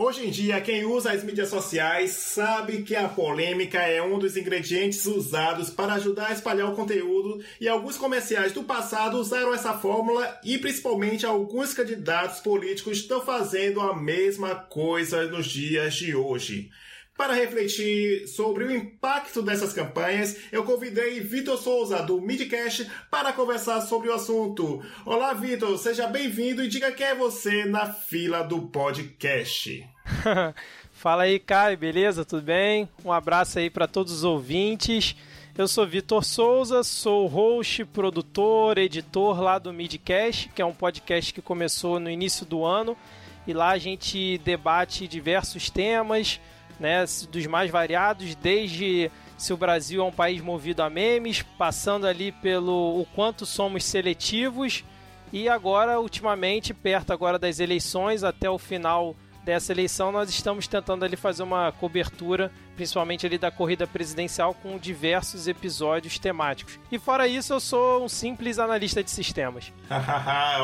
Hoje em dia, quem usa as mídias sociais sabe que a polêmica é um dos ingredientes usados para ajudar a espalhar o conteúdo e alguns comerciais do passado usaram essa fórmula e principalmente alguns candidatos políticos estão fazendo a mesma coisa nos dias de hoje. Para refletir sobre o impacto dessas campanhas, eu convidei Vitor Souza, do Midcast, para conversar sobre o assunto. Olá, Vitor, seja bem-vindo e diga quem é você na fila do podcast. Fala aí, Caio, beleza? Tudo bem? Um abraço aí para todos os ouvintes. Eu sou Vitor Souza, sou host, produtor, editor lá do Midcast, que é um podcast que começou no início do ano. E lá a gente debate diversos temas né, dos mais variados, desde se o Brasil é um país movido a memes, passando ali pelo o quanto somos seletivos e agora ultimamente perto agora das eleições até o final dessa eleição nós estamos tentando ali fazer uma cobertura principalmente ali da corrida presidencial com diversos episódios temáticos. E fora isso, eu sou um simples analista de sistemas.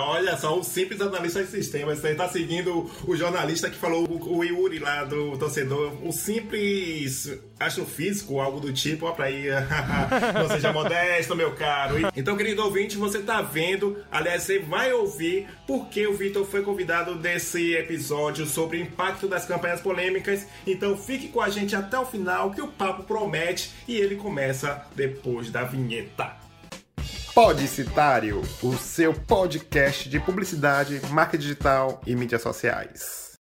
Olha só, um simples analista de sistemas. Você está seguindo o jornalista que falou, o Yuri lá do torcedor, um simples astrofísico, algo do tipo, ó pra aí. Não seja modesto, meu caro. Então, querido ouvinte, você tá vendo, aliás, você vai ouvir porque o Vitor foi convidado desse episódio sobre o impacto das campanhas polêmicas. Então, fique com a gente até o ao final que o papo promete e ele começa depois da vinheta. Podicitário, o seu podcast de publicidade, marca digital e mídias sociais.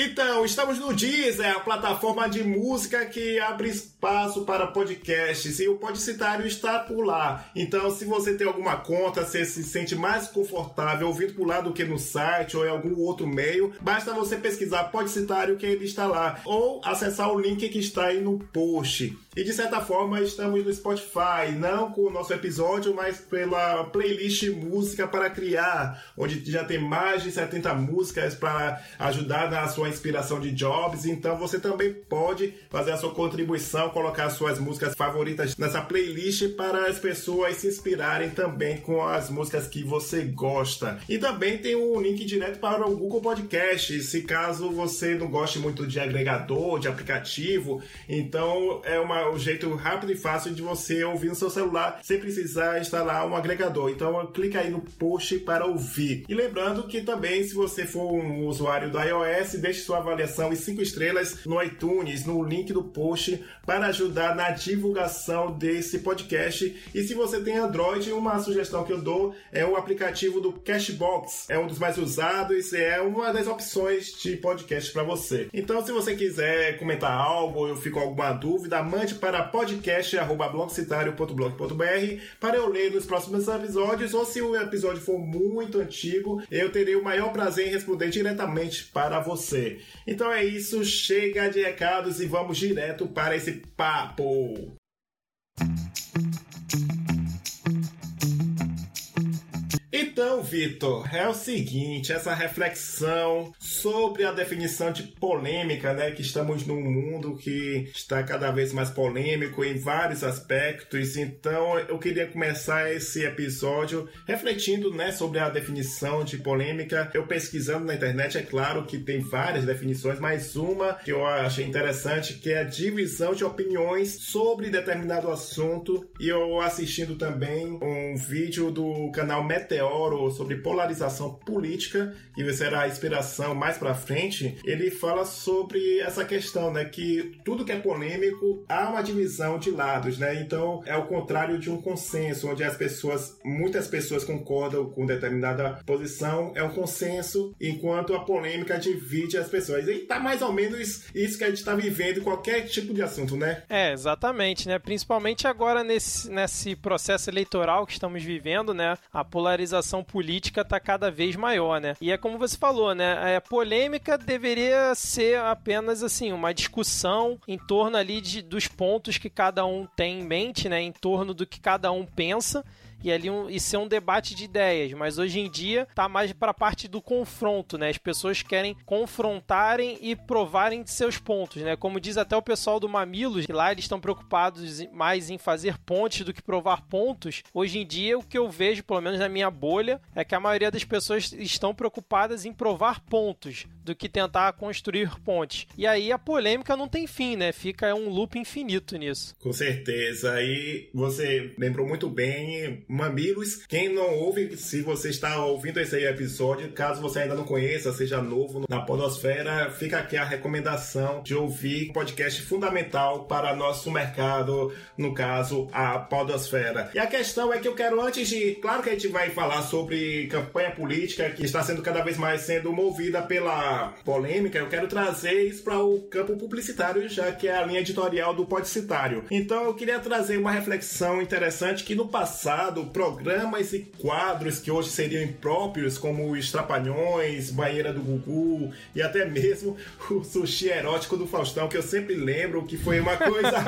Então, estamos no Deezer, a plataforma de música que abre espaço para podcasts e o Podcitário está por lá. Então, se você tem alguma conta, se se sente mais confortável ouvindo por lá do que no site ou em algum outro meio, basta você pesquisar Podcitário que ele está lá ou acessar o link que está aí no post. E de certa forma estamos no Spotify, não com o nosso episódio, mas pela playlist Música para Criar, onde já tem mais de 70 músicas para ajudar na sua inspiração de jobs. Então você também pode fazer a sua contribuição, colocar as suas músicas favoritas nessa playlist para as pessoas se inspirarem também com as músicas que você gosta. E também tem um link direto para o Google Podcast, se caso você não goste muito de agregador, de aplicativo. Então é uma um jeito rápido e fácil de você ouvir no seu celular sem precisar instalar um agregador. Então clica aí no post para ouvir. E lembrando que também se você for um usuário do iOS, deixe sua avaliação e 5 estrelas no iTunes, no link do post para ajudar na divulgação desse podcast. E se você tem Android, uma sugestão que eu dou é o aplicativo do Cashbox. É um dos mais usados, é uma das opções de podcast para você. Então, se você quiser comentar algo ou eu fico alguma dúvida, mande para podcast.blogcitario.blog.br para eu ler nos próximos episódios, ou se o episódio for muito antigo, eu terei o maior prazer em responder diretamente para você. Então é isso, chega de recados e vamos direto para esse papo. Então, Vitor, é o seguinte, essa reflexão sobre a definição de polêmica, né, que estamos num mundo que está cada vez mais polêmico em vários aspectos. Então, eu queria começar esse episódio refletindo, né, sobre a definição de polêmica. Eu pesquisando na internet, é claro que tem várias definições, mas uma que eu achei interessante, que é a divisão de opiniões sobre determinado assunto. E eu assistindo também um vídeo do canal Meteor sobre polarização política, que será a inspiração mais para frente, ele fala sobre essa questão, né, que tudo que é polêmico há uma divisão de lados, né? Então é o contrário de um consenso, onde as pessoas, muitas pessoas concordam com determinada posição, é um consenso, enquanto a polêmica divide as pessoas. E tá mais ou menos isso que a gente está vivendo em qualquer tipo de assunto, né? É, exatamente, né? Principalmente agora nesse, nesse processo eleitoral que estamos vivendo, né? A polarização política está cada vez maior, né? E é como você falou, né? A polêmica deveria ser apenas assim uma discussão em torno ali de, dos pontos que cada um tem em mente, né? Em torno do que cada um pensa e ali um, e ser um debate de ideias, mas hoje em dia tá mais para a parte do confronto, né? As pessoas querem confrontarem e provarem de seus pontos, né? Como diz até o pessoal do Mamilos, que lá eles estão preocupados mais em fazer pontes do que provar pontos. Hoje em dia o que eu vejo, pelo menos na minha bolha, é que a maioria das pessoas estão preocupadas em provar pontos do que tentar construir pontes. E aí a polêmica não tem fim, né? Fica um loop infinito nisso. Com certeza. E você lembrou muito bem, Mamilos. Quem não ouve, se você está ouvindo esse episódio, caso você ainda não conheça, seja novo na Podosfera, fica aqui a recomendação de ouvir um podcast fundamental para nosso mercado, no caso, a Podosfera. E a questão é que eu quero, antes de. Claro que a gente vai falar sobre campanha política que está sendo cada vez mais sendo movida pela polêmica, eu quero trazer isso para o campo publicitário, já que é a linha editorial do Podcitário. Então eu queria trazer uma reflexão interessante que no passado, programas e quadros que hoje seriam impróprios, como os Trapalhões, Banheira do Gugu e até mesmo o sushi erótico do Faustão, que eu sempre lembro que foi uma coisa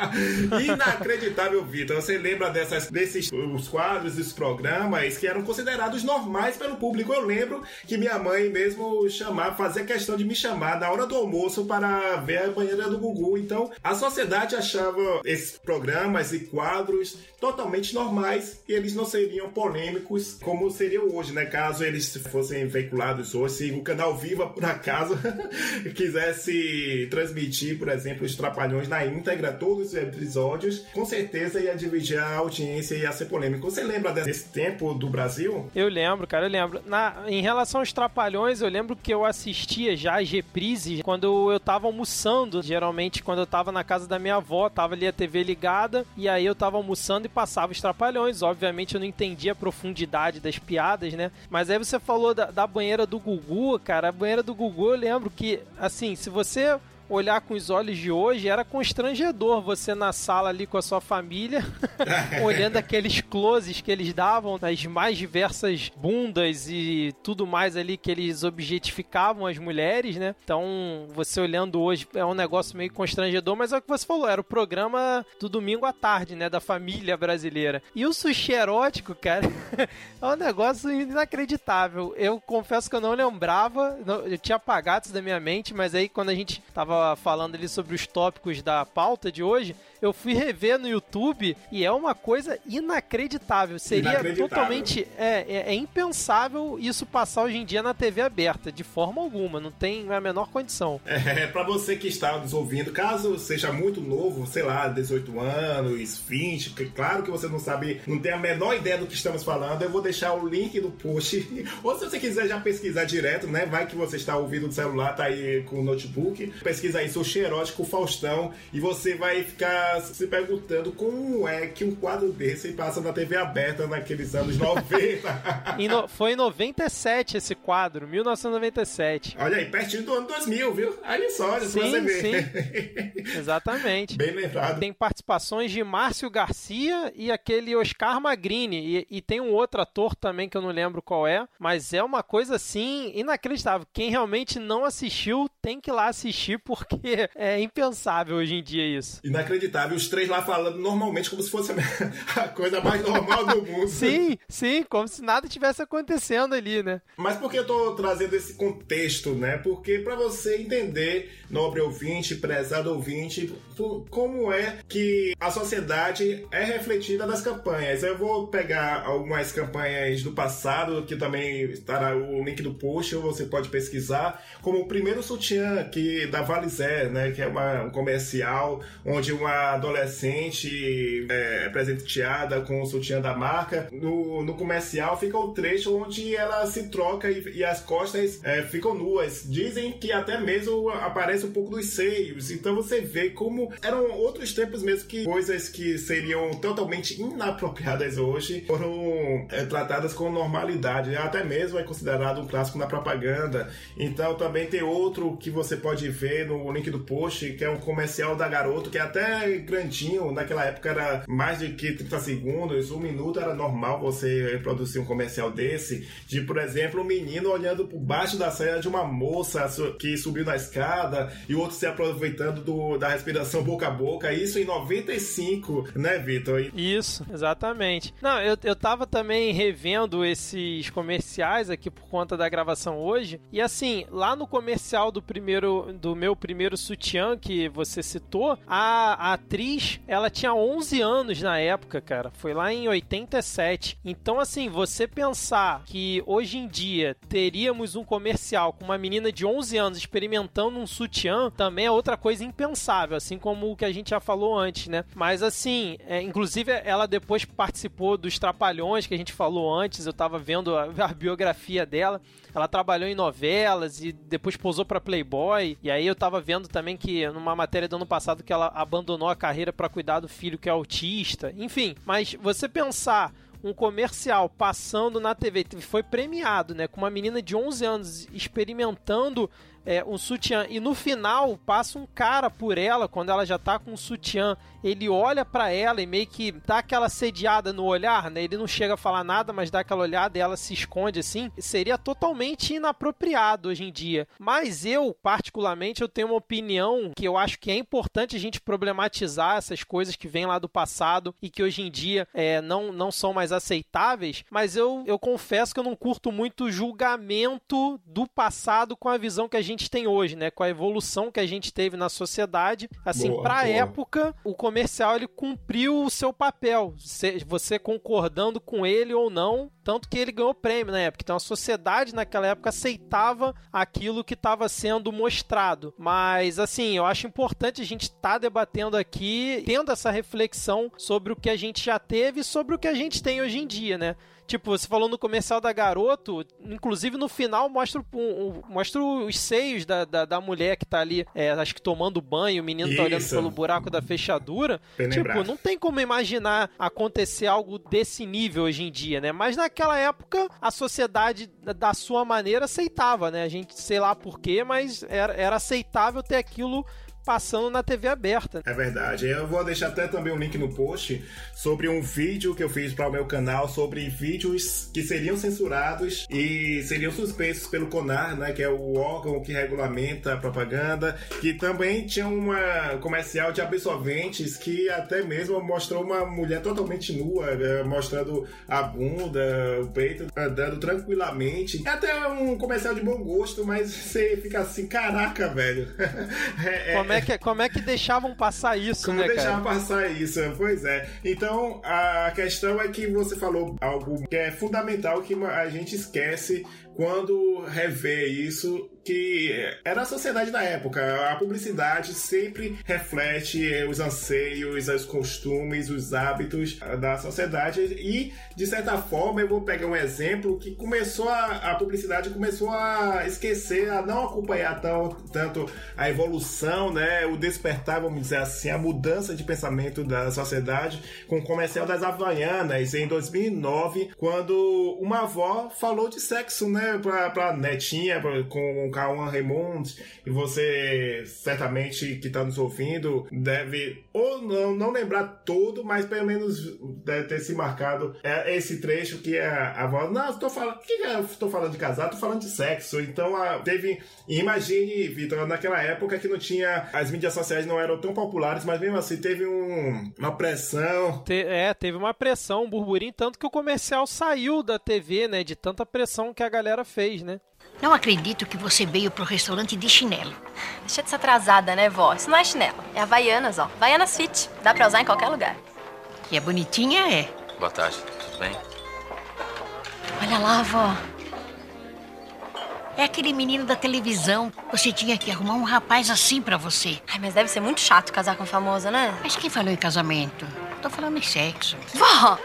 inacreditável, Vitor. Você lembra dessas, desses os quadros, os programas que eram considerados normais pelo público? Eu lembro que minha mãe mesmo chamava, fazia questão de me chamar na hora do almoço para ver a banheira do Gugu. Então, a sociedade achava esses programas e quadros totalmente normais e eles não seriam polêmicos como seriam hoje, né? Caso eles fossem veiculados hoje, se o canal Viva, por acaso, quisesse transmitir, por exemplo, os Trapalhões na íntegra, todos os episódios, com certeza ia dividir a audiência e ia ser polêmico. Você lembra desse tempo do Brasil? Eu lembro, cara, eu lembro. Na, em relação aos Trapalhões, eu lembro que eu assistia já as reprises quando eu tava almoçando. Geralmente, quando eu tava na casa da minha avó, tava ali a TV ligada, e aí eu tava almoçando e passava os Trapalhões. Obviamente, eu não entendia a profundidade das piadas, né? Mas aí você falou da, da banheira do Gugu, cara. A banheira do Gugu, eu lembro que, assim, se você olhar com os olhos de hoje, era constrangedor você na sala ali com a sua família, olhando aqueles closes que eles davam nas mais diversas bundas e tudo mais ali que eles objetificavam as mulheres, né? Então, você olhando hoje é um negócio meio constrangedor, mas é o que você falou, era o programa do domingo à tarde, né, da família brasileira. E o sushi erótico, cara, é um negócio inacreditável. Eu confesso que eu não lembrava, eu tinha apagado isso da minha mente, mas aí quando a gente tava falando ali sobre os tópicos da pauta de hoje, eu fui rever no YouTube e é uma coisa inacreditável. Seria inacreditável. totalmente. É, é, é, impensável isso passar hoje em dia na TV aberta, de forma alguma. Não tem a menor condição. É, para você que está nos ouvindo, caso seja muito novo, sei lá, 18 anos, 20, que, claro que você não sabe, não tem a menor ideia do que estamos falando, eu vou deixar o link do post. Ou se você quiser já pesquisar direto, né? Vai que você está ouvindo no celular, tá aí com o notebook. Pesquisa aí, sou erótico Faustão, e você vai ficar se perguntando como é que um quadro desse passa na TV aberta naqueles anos 90. no, foi em 97 esse quadro, 1997. Olha aí, pertinho do ano 2000, viu? Aí só, olha sim, você ver. Sim. Exatamente. Bem lembrado. Tem participações de Márcio Garcia e aquele Oscar Magrini. E, e tem um outro ator também que eu não lembro qual é, mas é uma coisa assim inacreditável. Quem realmente não assistiu tem que ir lá assistir porque é impensável hoje em dia isso. Inacreditável. Os três lá falando normalmente como se fosse a coisa mais normal do mundo. sim, sim, como se nada tivesse acontecendo ali, né? Mas por que eu tô trazendo esse contexto, né? Porque para você entender, nobre ouvinte, prezado ouvinte, como é que a sociedade é refletida nas campanhas. Eu vou pegar algumas campanhas do passado, que também estará o link do post, ou você pode pesquisar, como o primeiro sutiã que da Valizé, né? Que é uma, um comercial onde uma adolescente é, presenteada com o sutiã da marca. No, no comercial fica o trecho onde ela se troca e, e as costas é, ficam nuas. Dizem que até mesmo aparece um pouco dos seios. Então você vê como eram outros tempos mesmo que coisas que seriam totalmente inapropriadas hoje foram é, tratadas com normalidade. Até mesmo é considerado um clássico na propaganda. Então também tem outro que você pode ver no link do post, que é um comercial da Garoto, que é até grandinho, naquela época era mais de que 30 segundos, um minuto era normal você reproduzir um comercial desse, de, por exemplo, um menino olhando por baixo da saia de uma moça que subiu na escada e o outro se aproveitando do, da respiração boca a boca, isso em 95, né, Vitor? Isso, exatamente. Não, eu, eu tava também revendo esses comerciais aqui por conta da gravação hoje, e assim, lá no comercial do primeiro, do meu primeiro sutiã que você citou, a, a atriz, ela tinha 11 anos na época, cara, foi lá em 87. Então, assim, você pensar que hoje em dia teríamos um comercial com uma menina de 11 anos experimentando um sutiã também é outra coisa impensável, assim como o que a gente já falou antes, né? Mas assim, é, inclusive ela depois participou dos Trapalhões que a gente falou antes, eu tava vendo a, a biografia dela. Ela trabalhou em novelas e depois posou para Playboy. E aí eu tava vendo também que numa matéria do ano passado que ela abandonou a carreira para cuidar do filho que é autista. Enfim, mas você pensar um comercial passando na TV, foi premiado, né, com uma menina de 11 anos experimentando é, um sutiã e no final passa um cara por ela quando ela já tá com um sutiã. Ele olha para ela e meio que dá aquela sediada no olhar, né? Ele não chega a falar nada, mas dá aquela olhada e ela se esconde assim. Seria totalmente inapropriado hoje em dia. Mas eu, particularmente, eu tenho uma opinião que eu acho que é importante a gente problematizar essas coisas que vêm lá do passado e que hoje em dia é, não, não são mais aceitáveis. Mas eu, eu confesso que eu não curto muito julgamento do passado com a visão que a gente gente tem hoje, né? Com a evolução que a gente teve na sociedade. Assim, para a época, o comercial ele cumpriu o seu papel. Você concordando com ele ou não, tanto que ele ganhou prêmio na época. Então a sociedade naquela época aceitava aquilo que estava sendo mostrado. Mas assim, eu acho importante a gente estar tá debatendo aqui, tendo essa reflexão sobre o que a gente já teve e sobre o que a gente tem hoje em dia, né? Tipo, você falou no comercial da Garoto, inclusive no final mostra, um, um, mostra os seios da, da, da, mulher que tá ali, é, acho que tomando banho, o menino Isso. tá olhando pelo buraco da fechadura. Bem tipo, não tem como imaginar acontecer algo desse nível hoje em dia, né? Mas naquela época, a sociedade, da sua maneira, aceitava, né? A gente, sei lá porquê, mas era, era aceitável ter aquilo passando na TV aberta. É verdade. Eu vou deixar até também um link no post sobre um vídeo que eu fiz para o meu canal sobre vídeos que seriam censurados e seriam suspensos pelo CONAR, né, que é o órgão que regulamenta a propaganda, que também tinha uma comercial de absorventes que até mesmo mostrou uma mulher totalmente nua, né, mostrando a bunda, o peito, andando tranquilamente. É até um comercial de bom gosto, mas você fica assim, caraca, velho. é, é, é que, como é que deixavam passar isso, como né, deixavam passar isso, pois é. Então, a questão é que você falou algo que é fundamental que a gente esquece quando revê isso que era a sociedade da época. A publicidade sempre reflete os anseios, os costumes, os hábitos da sociedade. E, de certa forma, eu vou pegar um exemplo que começou a, a publicidade começou a esquecer, a não acompanhar tão, tanto a evolução, né, o despertar, vamos dizer assim, a mudança de pensamento da sociedade com o comercial das Havaianas em 2009, quando uma avó falou de sexo, né, pra, pra netinha, pra, com Cauã Raymond, e você certamente que está nos ouvindo deve ou não, não lembrar todo, mas pelo menos deve ter se marcado é, esse trecho que é a voz. Não, estou falando. que estou falando de casar? Estou falando de sexo. Então a, teve. Imagine, Vitor, naquela época que não tinha. As mídias sociais não eram tão populares, mas mesmo assim teve um, uma pressão. Te, é, teve uma pressão, um burburinho, tanto que o comercial saiu da TV, né? De tanta pressão que a galera fez, né? Não acredito que você veio pro restaurante de chinelo. Deixa de ser atrasada, né, vó? Isso não é chinelo. É Havaianas, ó. Havaianas Fit. Dá pra usar em qualquer lugar. E é bonitinha, é? Boa tarde. Tudo bem? Olha lá, vó. É aquele menino da televisão. Você tinha que arrumar um rapaz assim para você. Ai, mas deve ser muito chato casar com famosa, né? Mas quem falou em casamento? Tô falando em sexo. Vó!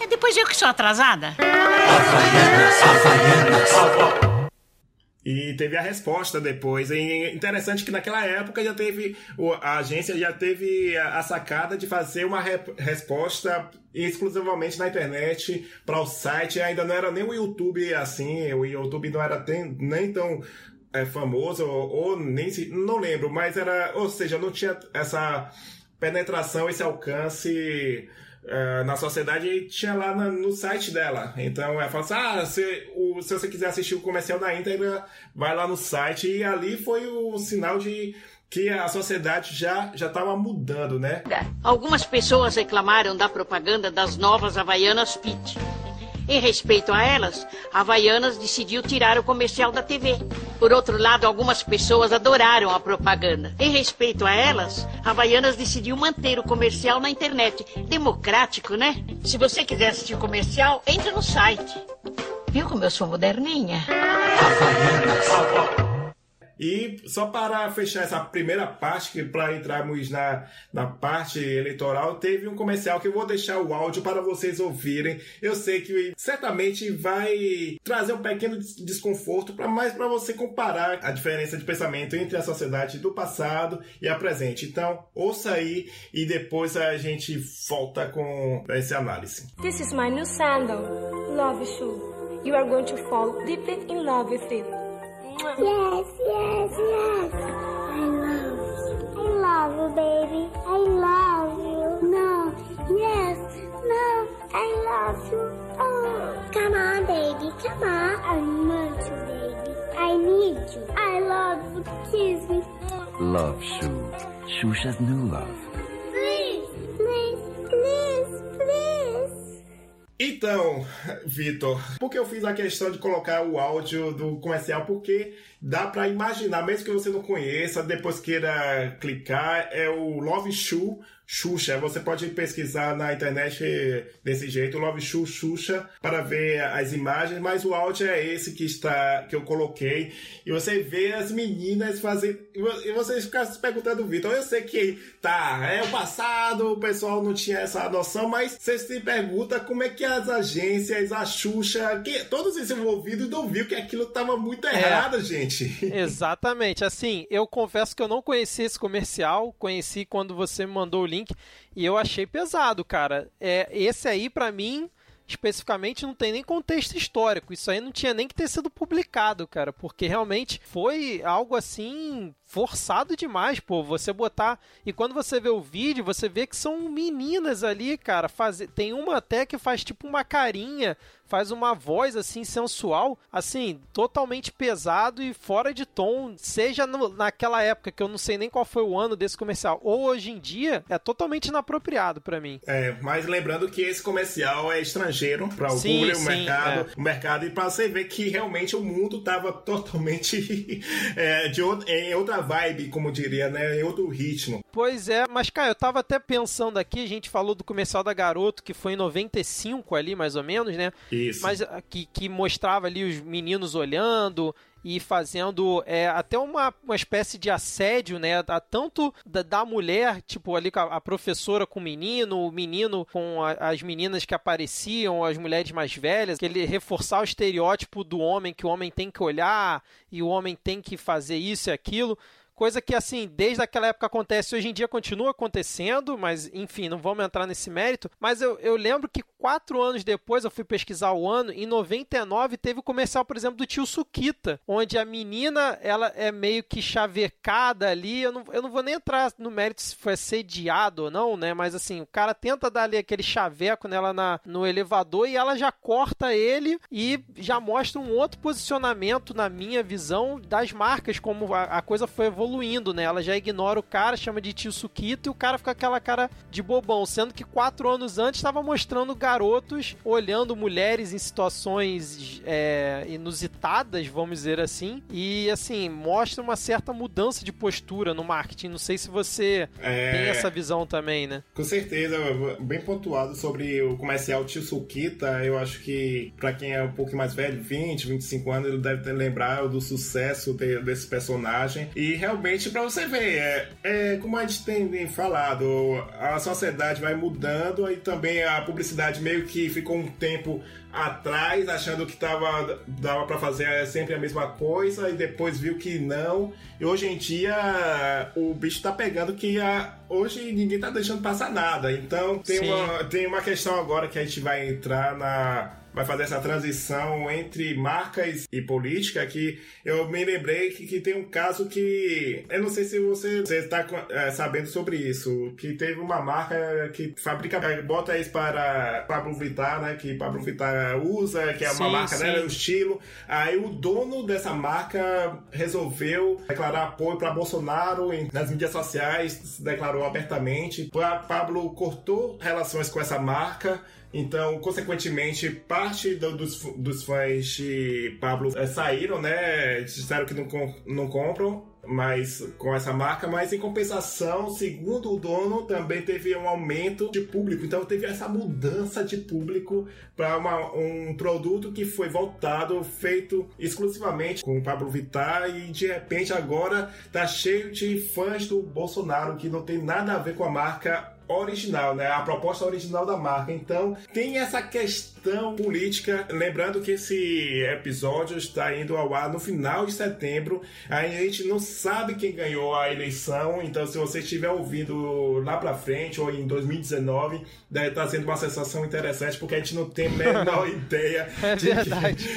É depois eu que sou atrasada. Havaianas, Havaianas. E teve a resposta depois. E interessante que naquela época já teve. A agência já teve a sacada de fazer uma resposta exclusivamente na internet para o site. Ainda não era nem o YouTube assim. O YouTube não era nem tão é, famoso, ou, ou nem se. Não lembro, mas era. Ou seja, não tinha essa penetração, esse alcance. Uh, na sociedade tinha lá na, no site dela. Então ela fala assim: ah, se, o, se você quiser assistir o comercial da íntegra, vai lá no site. E ali foi o sinal de que a sociedade já já estava mudando, né? Algumas pessoas reclamaram da propaganda das novas Havaianas Fit. Em respeito a elas, Havaianas decidiu tirar o comercial da TV. Por outro lado, algumas pessoas adoraram a propaganda. Em respeito a elas, Havaianas decidiu manter o comercial na internet. Democrático, né? Se você quiser assistir o comercial, entre no site. Viu como eu sou moderninha? Havaianas. E só para fechar essa primeira parte, para entrarmos na, na parte eleitoral, teve um comercial que eu vou deixar o áudio para vocês ouvirem. Eu sei que certamente vai trazer um pequeno desconforto, pra, mais para você comparar a diferença de pensamento entre a sociedade do passado e a presente. Então, ouça aí e depois a gente volta com essa análise. This is my new sandal. Love shoe. You are going to fall deeply in love with it. Yes, yes, yes. I love you. I love you, baby. I love you. No, yes, no, I love you. Oh, come on, baby, come on. I want you, baby. I need you. I love you. Kiss me. Love Shoe. Shusha's new love. Então, Vitor, por que eu fiz a questão de colocar o áudio do comercial? Porque dá para imaginar, mesmo que você não conheça, depois queira clicar, é o Love Shoe Xuxa. Você pode pesquisar na internet desse jeito, Love Shoe Xuxa, para ver as imagens, mas o áudio é esse que está que eu coloquei. E você vê as meninas fazendo. E você fica se perguntando, Vitor, eu sei que tá, é o passado, o pessoal não tinha essa noção, mas você se pergunta como é que as agências, a Xuxa, que, todos esses envolvidos não viu que aquilo estava muito é. errado, é, gente. Exatamente. Assim, eu confesso que eu não conheci esse comercial, conheci quando você me mandou o link e eu achei pesado, cara. É, esse aí, para mim, especificamente não tem nem contexto histórico. Isso aí não tinha nem que ter sido publicado, cara, porque realmente foi algo assim forçado demais, pô, você botar. E quando você vê o vídeo, você vê que são meninas ali, cara. Faz... Tem uma até que faz tipo uma carinha, faz uma voz assim sensual, assim, totalmente pesado e fora de tom, seja no... naquela época que eu não sei nem qual foi o ano desse comercial, ou hoje em dia, é totalmente inapropriado para mim. É, mas lembrando que esse comercial é estrangeiro para o sim, público, o mercado, é. o mercado e para você ver que realmente o mundo tava totalmente é, de outra, em outra vibe, como diria, né? Em outro ritmo. Pois é, mas cara, eu tava até pensando aqui, a gente falou do comercial da Garoto, que foi em 95 ali, mais ou menos, né? Isso. Mas ah, que, que mostrava ali os meninos olhando e fazendo é, até uma, uma espécie de assédio, né? A, tanto da, da, mulher, tipo ali a, a, professora com o menino, o menino com a, as meninas que apareciam, as mulheres mais velhas, que ele reforçar o estereótipo do homem, que o homem tem que olhar e o homem tem que fazer isso e aquilo. Coisa que, assim, desde aquela época acontece, hoje em dia continua acontecendo, mas, enfim, não vamos entrar nesse mérito. Mas eu, eu lembro que quatro anos depois, eu fui pesquisar o ano, em 99 teve o comercial, por exemplo, do tio Sukita, onde a menina, ela é meio que chavecada ali. Eu não, eu não vou nem entrar no mérito se foi assediado ou não, né? Mas, assim, o cara tenta dar ali aquele chaveco nela na, no elevador e ela já corta ele e já mostra um outro posicionamento, na minha visão, das marcas, como a, a coisa foi evoluindo evoluindo, né? Ela já ignora o cara, chama de tio Sukito e o cara fica aquela cara de bobão, sendo que quatro anos antes estava mostrando garotos olhando mulheres em situações é, inusitadas, vamos dizer assim, e assim, mostra uma certa mudança de postura no marketing. Não sei se você é... tem essa visão também, né? Com certeza, bem pontuado sobre o comercial Tio Sukita. Eu acho que para quem é um pouco mais velho, 20, 25 anos, ele deve ter lembrar do sucesso desse personagem. E realmente realmente para você ver, é, é, como a gente tem falado, a sociedade vai mudando e também a publicidade meio que ficou um tempo atrás, achando que tava, dava para fazer sempre a mesma coisa e depois viu que não. E hoje em dia o bicho tá pegando que a, hoje ninguém tá deixando passar nada. Então tem uma, tem uma questão agora que a gente vai entrar na vai fazer essa transição entre marcas e política, que eu me lembrei que, que tem um caso que. Eu não sei se você está é, sabendo sobre isso, que teve uma marca que fabrica, é, bota isso para Pablo Vittar, né? Que Pablo Vittar usa, que é uma Sim, marca, né? sim. O estilo. Aí o dono dessa marca resolveu declarar apoio para Bolsonaro em- nas mídias sociais, declarou abertamente. Pa- Pablo cortou relações com essa marca. Então, consequentemente, parte do- dos, dos fãs de Pablo eh, saíram, né? Disseram que não, não compram mas com essa marca, mas em compensação, segundo o dono, também teve um aumento de público. Então teve essa mudança de público para um produto que foi voltado, feito exclusivamente com o Pablo Vittar e de repente agora tá cheio de fãs do Bolsonaro que não tem nada a ver com a marca original, né? A proposta original da marca. Então, tem essa questão política. Lembrando que esse episódio está indo ao ar no final de setembro. A gente não sabe quem ganhou a eleição. Então, se você estiver ouvindo lá pra frente ou em 2019, deve estar sendo uma sensação interessante porque a gente não tem a menor ideia É de,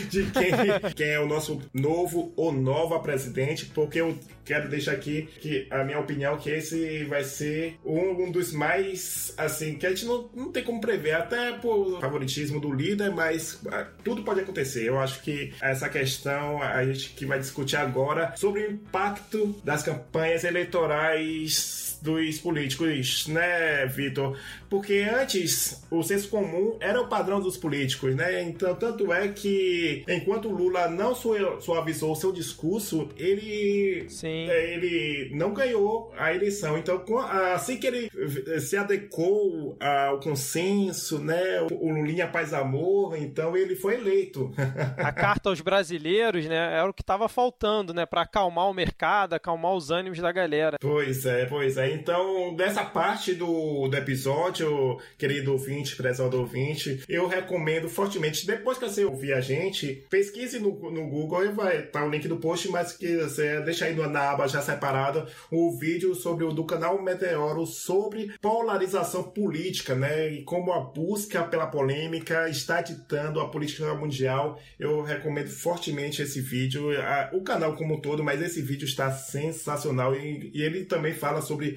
de quem, quem é o nosso novo ou nova presidente, porque eu quero deixar aqui que a minha opinião é que esse vai ser um, um dos mais assim que a gente não, não tem como prever até por favoritismo do líder, mas ah, tudo pode acontecer. Eu acho que essa questão a gente que vai discutir agora sobre o impacto das campanhas eleitorais dos políticos, né, Vitor? Porque antes o senso comum era o padrão dos políticos, né? Então, tanto é que enquanto o Lula não sua- suavizou o seu discurso, ele Sim. é, ele não ganhou a eleição. Então, assim que ele eh, se adequou ao consenso, né, o Lulinha Paz Amor, então ele foi eleito. A carta aos brasileiros, né, era o que estava faltando, né, para acalmar o mercado, acalmar os ânimos da galera. Pois é, pois é. Então, dessa parte do, do episódio, querido ouvinte, prezado ouvinte, eu recomendo fortemente, depois que você ouvir a gente, pesquise no, no Google e vai estar o link do post, mas que você deixa aí na aba já separada o vídeo sobre o do canal Meteoro sobre polarização política, né? E como a busca pela polêmica está ditando a política mundial. Eu recomendo fortemente esse vídeo, o canal como um todo, mas esse vídeo está sensacional e, e ele também fala sobre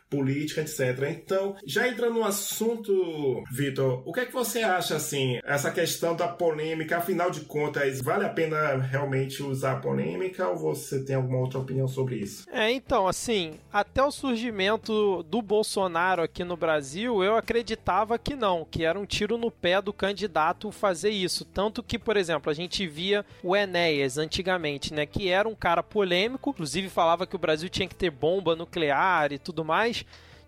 política, etc. Então, já entrando no assunto, Vitor, o que é que você acha, assim, essa questão da polêmica, afinal de contas, vale a pena realmente usar a polêmica ou você tem alguma outra opinião sobre isso? É, então, assim, até o surgimento do Bolsonaro aqui no Brasil, eu acreditava que não, que era um tiro no pé do candidato fazer isso. Tanto que, por exemplo, a gente via o Enéas antigamente, né, que era um cara polêmico, inclusive falava que o Brasil tinha que ter bomba nuclear e tudo mais.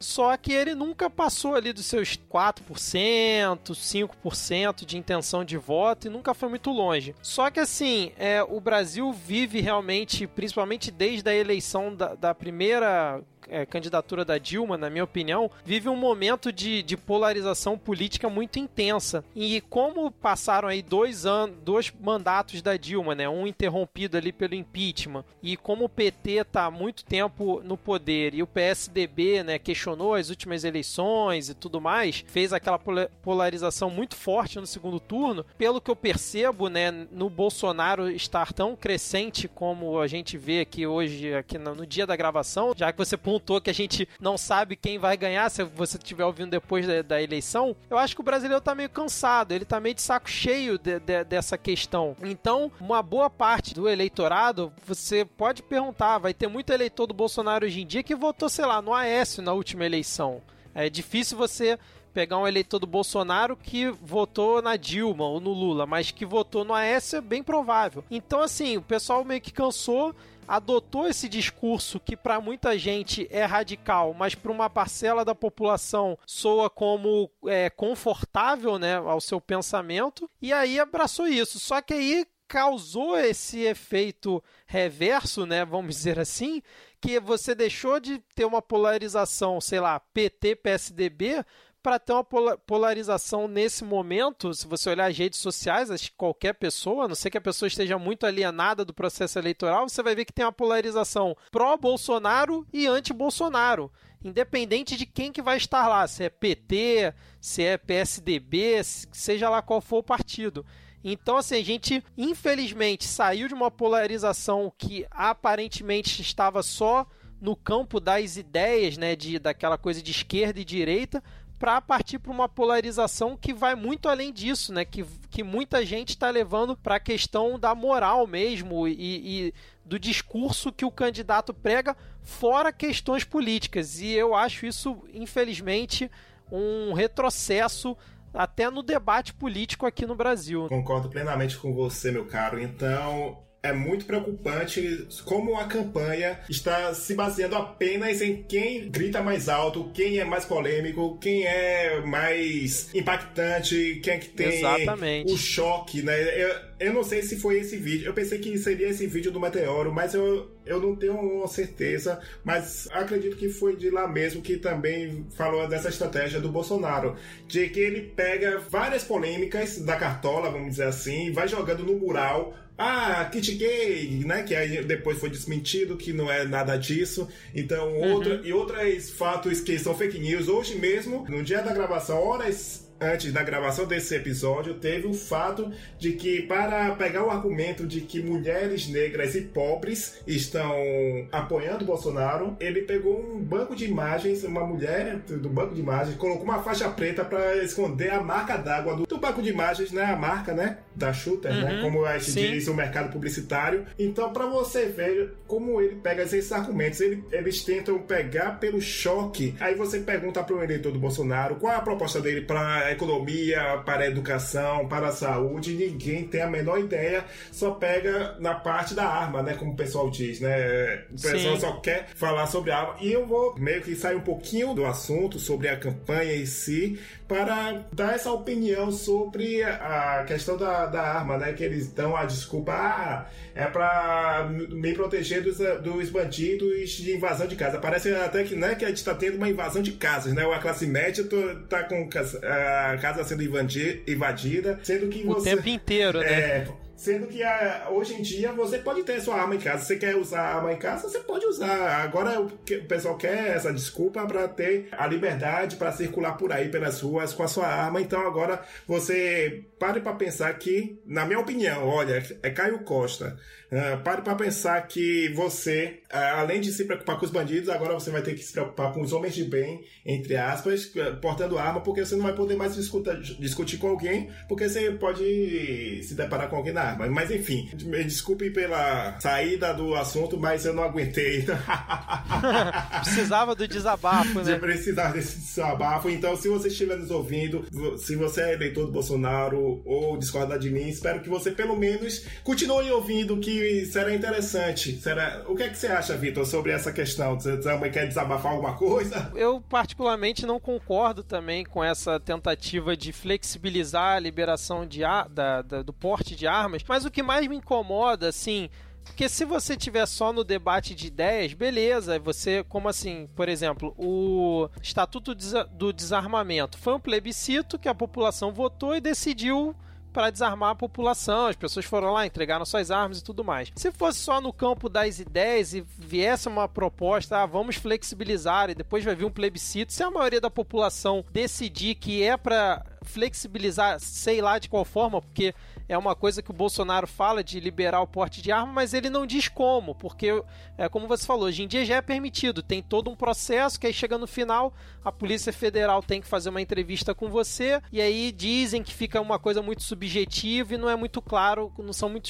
Só que ele nunca passou ali dos seus 4%, 5% de intenção de voto e nunca foi muito longe. Só que assim, é, o Brasil vive realmente, principalmente desde a eleição da, da primeira é, candidatura da Dilma, na minha opinião, vive um momento de, de polarização política muito intensa. E como passaram aí dois anos, dois mandatos da Dilma, né? Um interrompido ali pelo impeachment, e como o PT tá há muito tempo no poder e o PSDB, né, questionou as últimas eleições e tudo mais, fez aquela pola- polarização muito forte no segundo turno. Pelo que eu percebo, né, no Bolsonaro estar tão crescente como a gente vê aqui hoje, aqui no, no dia da gravação, já que você pontuou que a gente não sabe quem vai ganhar se você estiver ouvindo depois da, da eleição, eu acho que o brasileiro tá meio cansado, ele tá meio de saco cheio de- de- dessa questão. Então, uma boa parte do eleitorado, você pode perguntar, vai ter muito eleitor do Bolsonaro hoje em dia que votou, sei lá, no Aécio na última eleição. É difícil você pegar um eleitor do Bolsonaro que votou na Dilma ou no Lula, mas que votou no Aécio é bem provável. Então, assim, o pessoal meio que cansou, adotou esse discurso que para muita gente é radical, mas para uma parcela da população soa como é, confortável, né, ao seu pensamento, e aí abraçou isso. Só que aí causou esse efeito reverso, né, vamos dizer assim, que você deixou de ter uma polarização, sei lá, PT, PSDB, para ter uma pola- polarização nesse momento, se você olhar as redes sociais, acho que qualquer pessoa, a não sei que a pessoa esteja muito alienada do processo eleitoral, você vai ver que tem uma polarização pró-Bolsonaro e anti-Bolsonaro. Independente de quem que vai estar lá, se é PT, se é PSDB, se- seja lá qual for o partido. Então, assim, a gente, infelizmente, saiu de uma polarização que aparentemente estava só no campo das ideias, né, de daquela coisa de esquerda e direita, para partir para uma polarização que vai muito além disso, né? Que, que muita gente está levando para a questão da moral mesmo e, e, do discurso que o candidato prega, fora questões políticas. E eu acho isso, infelizmente, um retrocesso até no debate político aqui no Brasil. Concordo plenamente com você, meu caro. Então, é muito preocupante como a campanha está se baseando apenas em quem grita mais alto, quem é mais polêmico, quem é mais impactante, quem é que tem Exatamente. o choque, né? Eu, eu não sei se foi esse vídeo. Eu pensei que seria esse vídeo do Meteoro, mas eu, eu não tenho certeza. Mas acredito que foi de lá mesmo que também falou dessa estratégia do Bolsonaro. De que ele pega várias polêmicas da cartola, vamos dizer assim, e vai jogando no mural ah, kit gay, né? Que aí depois foi desmentido que não é nada disso. Então, outra, e outros fatos que são fake news. Hoje mesmo, no dia da gravação, horas antes da gravação desse episódio, teve o fato de que, para pegar o argumento de que mulheres negras e pobres estão apoiando Bolsonaro, ele pegou um banco de imagens, uma mulher do banco de imagens, colocou uma faixa preta para esconder a marca d'água do, do, banco de imagens, né? A marca, né? Da Shooter, né? uhum, né? Como a gente diz, o mercado publicitário. Então, para você ver como ele pega esses argumentos, ele, eles tentam pegar pelo choque. Aí você pergunta para o eleitor do Bolsonaro qual é a proposta dele para economia, para a educação, para a saúde, ninguém tem a menor ideia, só pega na parte da arma, né? Como o pessoal diz, né? O pessoal Sim. só quer falar sobre a arma. E eu vou meio que sair um pouquinho do assunto, sobre a campanha em si, para dar essa opinião sobre a questão da, da arma, né? Que eles dão a desculpa, ah, é para me proteger dos, dos bandidos de invasão de casa. Parece até que, né, que a gente está tendo uma invasão de casas, né? A classe média tá com a casa sendo invadida, sendo que você... O tempo inteiro, né? É, Sendo que a, hoje em dia você pode ter sua arma em casa. Você quer usar a arma em casa, você pode usar. Agora o, o pessoal quer essa desculpa para ter a liberdade para circular por aí pelas ruas com a sua arma. Então agora você pare para pensar que, na minha opinião, olha, é Caio Costa. Uh, pare para pensar que você, uh, além de se preocupar com os bandidos, agora você vai ter que se preocupar com os homens de bem, entre aspas, portando arma, porque você não vai poder mais discutir, discutir com alguém, porque você pode se deparar com alguém na Mas enfim, me desculpe pela saída do assunto, mas eu não aguentei. Precisava do desabafo, né? Precisava desse desabafo. Então, se você estiver nos ouvindo, se você é eleitor do Bolsonaro ou discorda de mim, espero que você pelo menos continue ouvindo que será interessante. Será... O que é que você acha, Vitor, sobre essa questão? Você também quer desabafar alguma coisa? Eu particularmente não concordo também com essa tentativa de flexibilizar a liberação de ar... da, da, do porte de armas mas o que mais me incomoda, assim, porque se você tiver só no debate de ideias, beleza, você, como assim, por exemplo, o Estatuto do Desarmamento foi um plebiscito que a população votou e decidiu para desarmar a população. As pessoas foram lá, entregaram suas armas e tudo mais. Se fosse só no campo das ideias e viesse uma proposta, ah, vamos flexibilizar e depois vai vir um plebiscito, se a maioria da população decidir que é para flexibilizar, sei lá de qual forma, porque é uma coisa que o Bolsonaro fala de liberar o porte de arma, mas ele não diz como, porque, é, como você falou, hoje em dia já é permitido, tem todo um processo que aí chega no final, a Polícia Federal tem que fazer uma entrevista com você, e aí dizem que fica uma coisa muito subjetiva e não é muito claro, não são muito,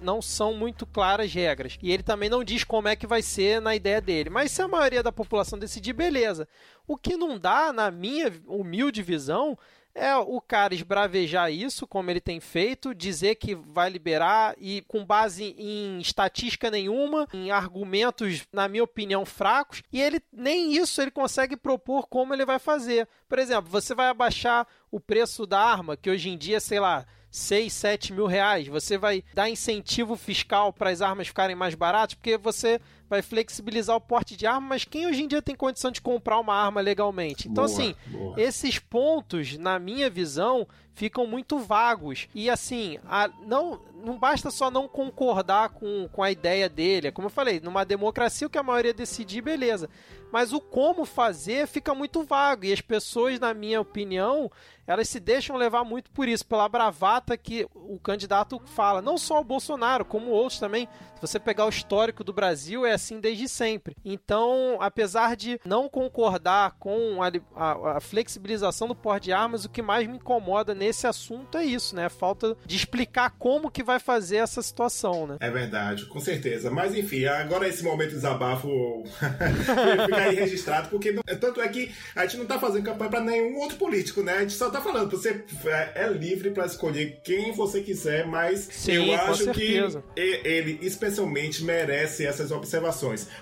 não são muito claras regras. E ele também não diz como é que vai ser na ideia dele. Mas se a maioria da população decidir, beleza. O que não dá, na minha humilde visão, é o cara esbravejar isso, como ele tem feito, dizer que vai liberar e com base em estatística nenhuma, em argumentos, na minha opinião, fracos, e ele nem isso ele consegue propor como ele vai fazer. Por exemplo, você vai abaixar o preço da arma, que hoje em dia, sei lá, 6, 7 mil reais. Você vai dar incentivo fiscal para as armas ficarem mais baratas, porque você vai flexibilizar o porte de arma, mas quem hoje em dia tem condição de comprar uma arma legalmente? Então, Boa, assim, boa. esses pontos, na minha visão, ficam muito vagos. E assim, a- não, não basta só não concordar com, com a ideia dele. É Como eu falei, numa democracia o que a maioria decidir, beleza. Mas o como fazer fica muito vago. E as pessoas, na minha opinião, elas se deixam levar muito por isso, pela bravata que o candidato fala. Não só o Bolsonaro, como outros também. Se você pegar o histórico do Brasil, é assim desde sempre. Então, apesar de não concordar com a, a- a flexibilização do porte de armas, o que mais me incomoda nesse assunto é isso, né? A falta de explicar como que vai fazer essa situação, né? É verdade, com certeza. Mas enfim, agora esse momento de desabafo fica aí registrado, porque não- tanto é que a gente não tá fazendo campanha pra nenhum outro político, né? A gente só tá falando, você é, é livre pra escolher quem você quiser, mas Sim, eu acho que certeza. ele especialmente merece essas observações.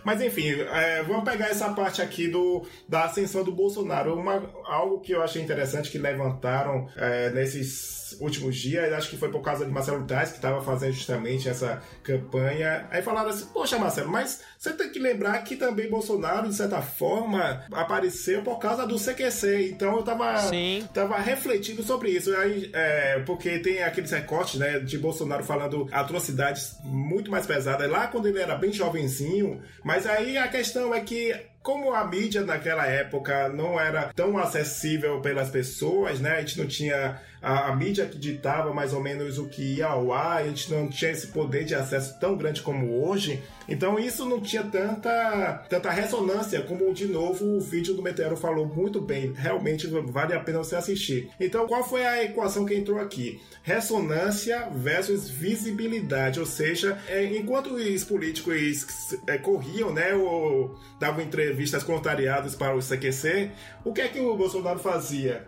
Mas enfim, é, vamos pegar essa parte aqui do, da ascensão do Bolsonaro. Uma, algo que eu achei interessante que levantaram é, nesses últimos dias, acho que foi por causa de Marcelo Tais, que estava fazendo justamente essa campanha. Aí falaram assim: Poxa, Marcelo, mas você tem que lembrar que também Bolsonaro, de certa forma, apareceu por causa do CQC. Então eu tava, Sim. tava refletindo sobre isso. Aí, é, porque tem aqueles recortes né, de Bolsonaro falando atrocidades muito mais pesadas lá quando ele era bem jovenzinho. Mas aí a questão é que como a mídia naquela época não era tão acessível pelas pessoas, né? A gente não tinha a, a mídia que ditava mais ou menos o que ia ao ar, a gente não tinha esse poder de acesso tão grande como hoje. Então isso não tinha tanta, tanta ressonância como de novo o vídeo do Meteoro falou muito bem. Realmente vale a pena você assistir. Então qual foi a equação que entrou aqui? Ressonância versus visibilidade, ou seja, é, enquanto os políticos é, corriam, né, ou davam entrevistas contrariadas para o CQC, o que é que o Bolsonaro fazia?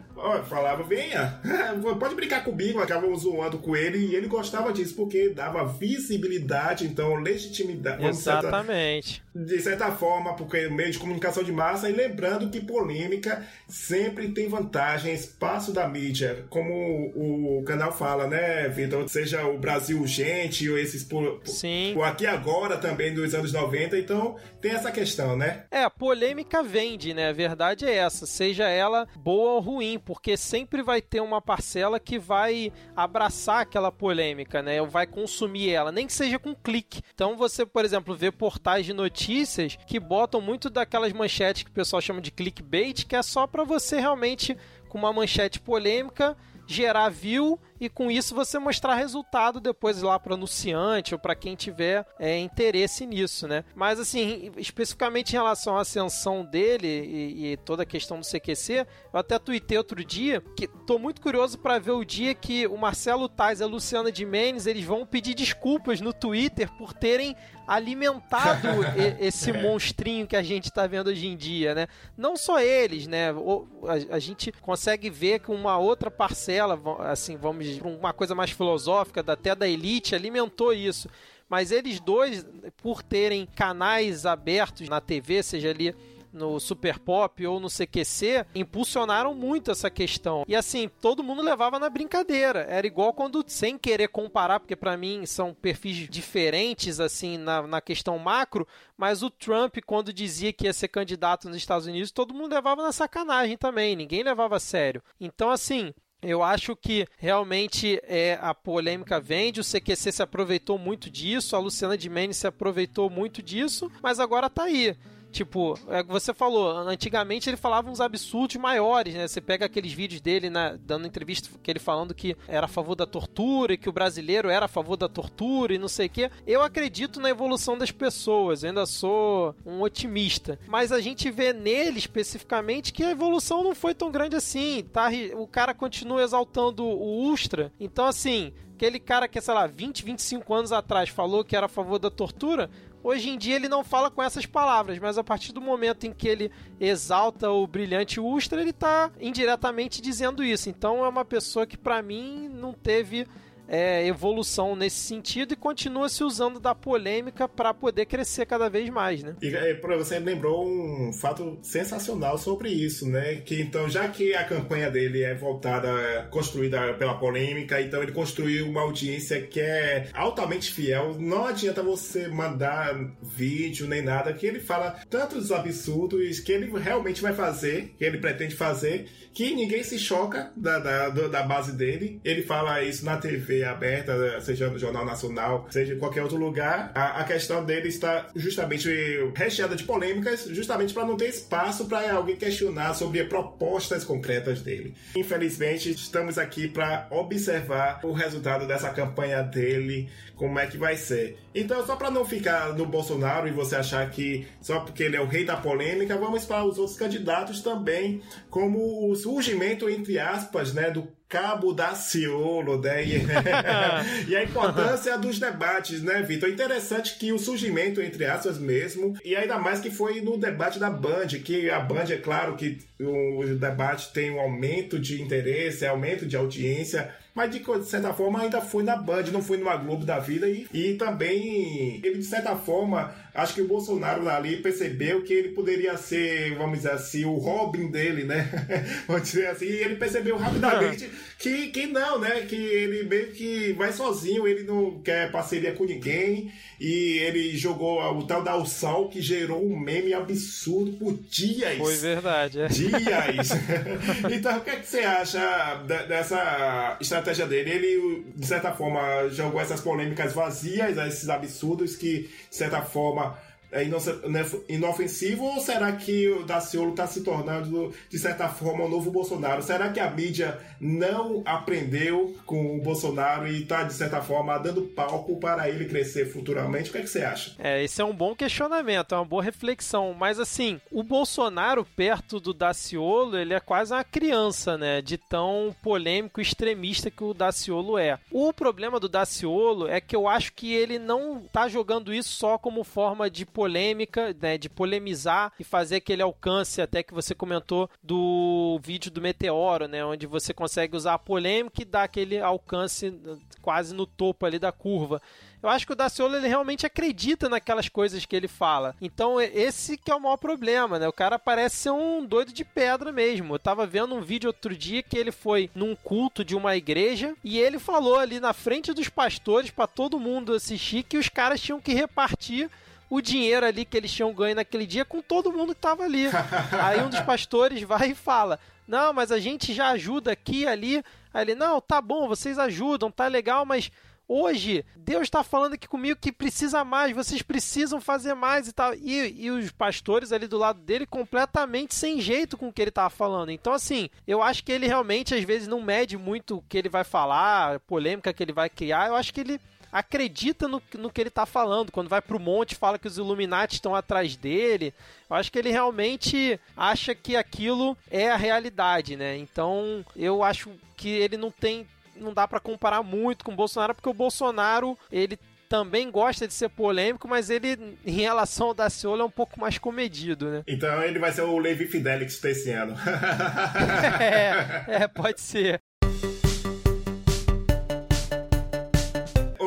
Falava, venha, pode brincar comigo, acabavam zoando com ele e ele gostava disso porque dava visibilidade, então legitimidade. vamos dizer, Exatamente. de certa forma, porque é meio de comunicação de massa, e lembrando que polêmica sempre tem vantagem, espaço da mídia, como o, o canal fala, né, Vitor? Seja o Brasil Urgente, ou esses por, Sim. o Aqui Agora também dos anos 90, então tem essa questão, né? É, a polêmica vende, né? A verdade é essa, seja ela boa ou ruim, porque sempre vai ter uma parcela que vai abraçar aquela polêmica, né? Ou vai consumir ela, nem que seja com clique. Então você, por exemplo, vê portais de notícias que botam muito daquelas manchetes que o pessoal chama de clickbait, que é só pra você realmente com uma manchete polêmica gerar view e com isso você mostrar resultado depois lá para anunciante ou para quem tiver é, interesse nisso, né? Mas assim, especificamente em relação à ascensão dele e, e toda a questão do CQC, eu até tuitei outro dia que tô muito curioso para ver o dia que o Marcelo Tais e a Luciana de Mendes eles vão pedir desculpas no Twitter por terem alimentado esse monstrinho que a gente tá vendo hoje em dia, né? Não só eles, né? O- A, a gente consegue ver que uma outra parcela, assim, vamos uma coisa mais filosófica, até da elite, alimentou isso. Mas eles dois, por terem canais abertos na TV, seja ali no Super Pop ou no CQC, impulsionaram muito essa questão. E assim, todo mundo levava na brincadeira. Era igual quando, sem querer comparar, porque para mim são perfis diferentes, assim, na, na questão macro, mas o Trump, quando dizia que ia ser candidato nos Estados Unidos, todo mundo levava na sacanagem também, ninguém levava a sério. Então, assim, eu acho que realmente é, a polêmica vende, o CQC se aproveitou muito disso, a Luciana de Mendes se aproveitou muito disso, mas agora tá aí. Tipo, é, você falou, antigamente ele falava uns absurdos maiores, né? Você pega aqueles vídeos dele né, dando entrevista que ele falando que era a favor da tortura e que o brasileiro era a favor da tortura e não sei o quê. Eu acredito na evolução das pessoas, eu ainda sou um otimista. Mas a gente vê nele especificamente que a evolução não foi tão grande assim, tá? O cara continua exaltando o Ustra. Então, assim, aquele cara que, sei lá, 20, 25 anos atrás falou que era a favor da tortura, Hoje em dia ele não fala com essas palavras, mas a partir do momento em que ele exalta o brilhante Ustra, ele está indiretamente dizendo isso. Então é uma pessoa que para mim não teve é, evolução nesse sentido e continua se usando da polêmica para poder crescer cada vez mais, né? E é, você lembrou um fato sensacional sobre isso, né? Que então, já que a campanha dele é voltada, construída pela polêmica, então ele construiu uma audiência que é altamente fiel. Não adianta você mandar vídeo nem nada, que ele fala tantos absurdos que ele realmente vai fazer, que ele pretende fazer, que ninguém se choca da, da, da base dele. Ele fala isso na TV aberta, seja no Jornal Nacional, seja em qualquer outro lugar. A, a questão dele está justamente recheada de polêmicas, justamente para não ter espaço para alguém questionar sobre propostas concretas dele. Infelizmente, estamos aqui para observar o resultado dessa campanha dele, como é que vai ser. Então, só para não ficar no Bolsonaro e você achar que só porque ele é o rei da polêmica, vamos para os outros candidatos também, como o surgimento, entre aspas, né, do Cabo da Ciolo, né? E, a importância dos debates, né, Vitor? Interessante que o surgimento, entre aspas mesmo, e ainda mais que foi no debate da Band, que a Band, é claro que o debate tem um aumento de interesse, aumento de audiência, mas de certa forma ainda foi na Band, não foi numa Globo da vida e, e também ele de certa forma acho que o Bolsonaro ali percebeu que ele poderia ser, vamos dizer assim, o Robin dele, né? vamos dizer assim, e ele percebeu rapidamente que, que não, né? Que ele meio que vai sozinho, ele não quer parceria com ninguém e ele jogou o tal da Alçal que gerou um meme absurdo por dias. Foi verdade, é. Dias. então, o que, é que você acha dessa estratégia dele? Ele, de certa forma, jogou essas polêmicas vazias, esses absurdos que, de certa forma, é né, inofensivo ou será que o Daciolo está se tornando, de certa forma, o novo Bolsonaro? Será que a mídia não aprendeu com o Bolsonaro e está, de certa forma, dando palco para ele crescer futuramente? O que, é que você acha? É, esse é um bom questionamento, é uma boa reflexão. Mas, assim, o Bolsonaro, perto do Daciolo, ele é quase uma criança, né? De tão polêmico e extremista que o Daciolo é. O problema do Daciolo é que eu acho que ele não está jogando isso só como forma de polêmica polêmica, né, de polemizar e fazer aquele alcance até que você comentou do vídeo do Meteoro, né, onde você consegue usar a polêmica e dar aquele alcance quase no topo ali da curva. Eu acho que o Daciolo ele realmente acredita naquelas coisas que ele fala. Então esse que é o maior problema, né? O cara parece ser um doido de pedra mesmo. Eu tava vendo um vídeo outro dia que ele foi num culto de uma igreja e ele falou ali na frente dos pastores para todo mundo assistir que os caras tinham que repartir o dinheiro ali que eles tinham ganho naquele dia com todo mundo que tava ali. Aí um dos pastores vai e fala: Não, mas a gente já ajuda aqui ali. Aí ele: Não, tá bom, vocês ajudam, tá legal, mas hoje Deus está falando aqui comigo que precisa mais, vocês precisam fazer mais e tal. E, e os pastores ali do lado dele completamente sem jeito com o que ele estava falando. Então, assim, eu acho que ele realmente às vezes não mede muito o que ele vai falar, a polêmica que ele vai criar. Eu acho que ele acredita no, no que ele está falando. Quando vai pro monte, fala que os Illuminati estão atrás dele. Eu acho que ele realmente acha que aquilo é a realidade, né? Então, eu acho que ele não tem não dá para comparar muito com o Bolsonaro, porque o Bolsonaro, ele também gosta de ser polêmico, mas ele, em relação ao Daciolo, é um pouco mais comedido, né? Então ele vai ser o Levi Fidelix desse ano. é, é, pode ser.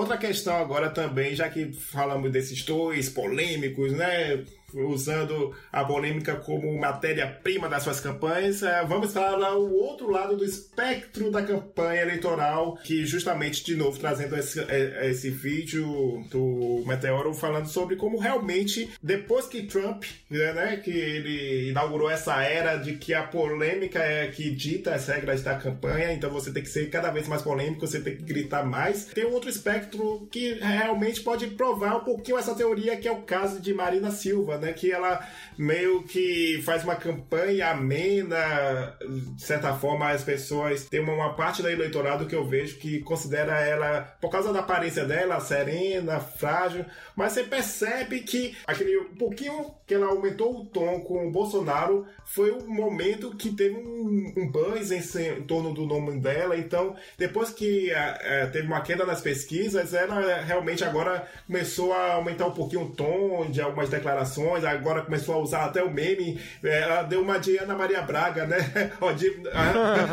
Outra questão agora também, já que falamos desses dois polêmicos, né? Usando a polêmica como matéria-prima das suas campanhas, é, vamos para o outro lado do espectro da campanha eleitoral, que justamente, de novo, trazendo esse, é, esse vídeo do Meteoro falando sobre como realmente, depois que Trump, né, que ele inaugurou essa era de que a polêmica é que dita as regras da campanha, então você tem que ser cada vez mais polêmico, você tem que gritar mais. Tem um outro espectro que realmente pode provar um pouquinho essa teoria, que é o caso de Marina Silva, né? Que ela meio que faz uma campanha amena, de certa forma as pessoas tem uma, uma parte do eleitorado que eu vejo que considera ela, por causa da aparência dela, serena, frágil, mas você percebe que aquele pouquinho que ela aumentou o tom com o Bolsonaro foi o momento que teve um, um buzz em, em, torno do nome dela. Então, depois que a, a, teve uma queda nas pesquisas, ela realmente agora começou a aumentar um pouquinho o tom de algumas declarações expressões, agora começou a usar até o meme. É, ela deu uma de Ana Maria Braga, né? Ó, de,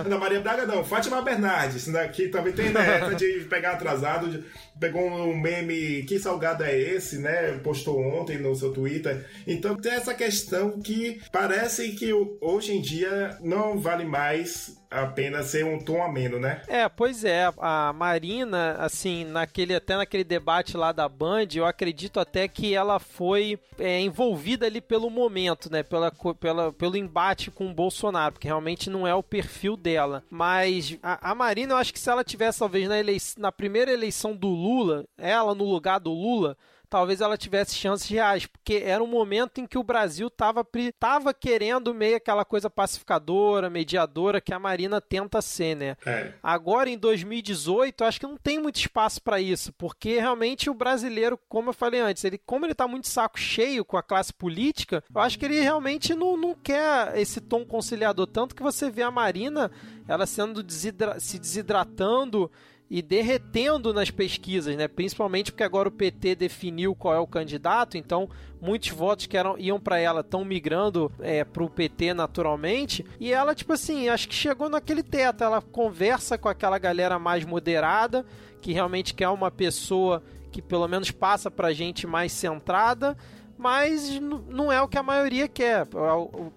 Ana Maria Braga não, Fátima Bernardes, né? que também tem né, essa de pegar atrasado. De, pegou um meme, que salgado é esse, né? Postou ontem no seu Twitter. Então tem essa questão que parece que hoje em dia não vale mais apenas ser um tom ameno, né? É, pois é. A Marina, assim, naquele até naquele debate lá da Band, eu acredito até que ela foi é, envolvida ali pelo momento, né? Pela, pela, pelo embate com o Bolsonaro, porque realmente não é o perfil dela. Mas a, a Marina, eu acho que se ela tivesse, talvez, na, eleição, na primeira eleição do Lula, ela no lugar do Lula, talvez ela tivesse chances reais, porque era um momento em que o Brasil estava tava querendo meio aquela coisa pacificadora, mediadora que a Marina tenta ser, né? É. Agora em 2018, acho que não tem muito espaço para isso, porque realmente o brasileiro, como eu falei antes, ele como ele tá muito saco cheio com a classe política, eu acho que ele realmente não, não quer esse tom conciliador, tanto que você vê a Marina ela sendo desidra se desidratando e derretendo nas pesquisas, né? Principalmente porque agora o PT definiu qual é o candidato, então muitos votos que eram, iam para ela estão migrando é, o PT naturalmente. E ela, tipo assim, acho que chegou naquele teto. Ela conversa com aquela galera mais moderada, que realmente quer uma pessoa que pelo menos passa para gente mais centrada mas não é o que a maioria quer, é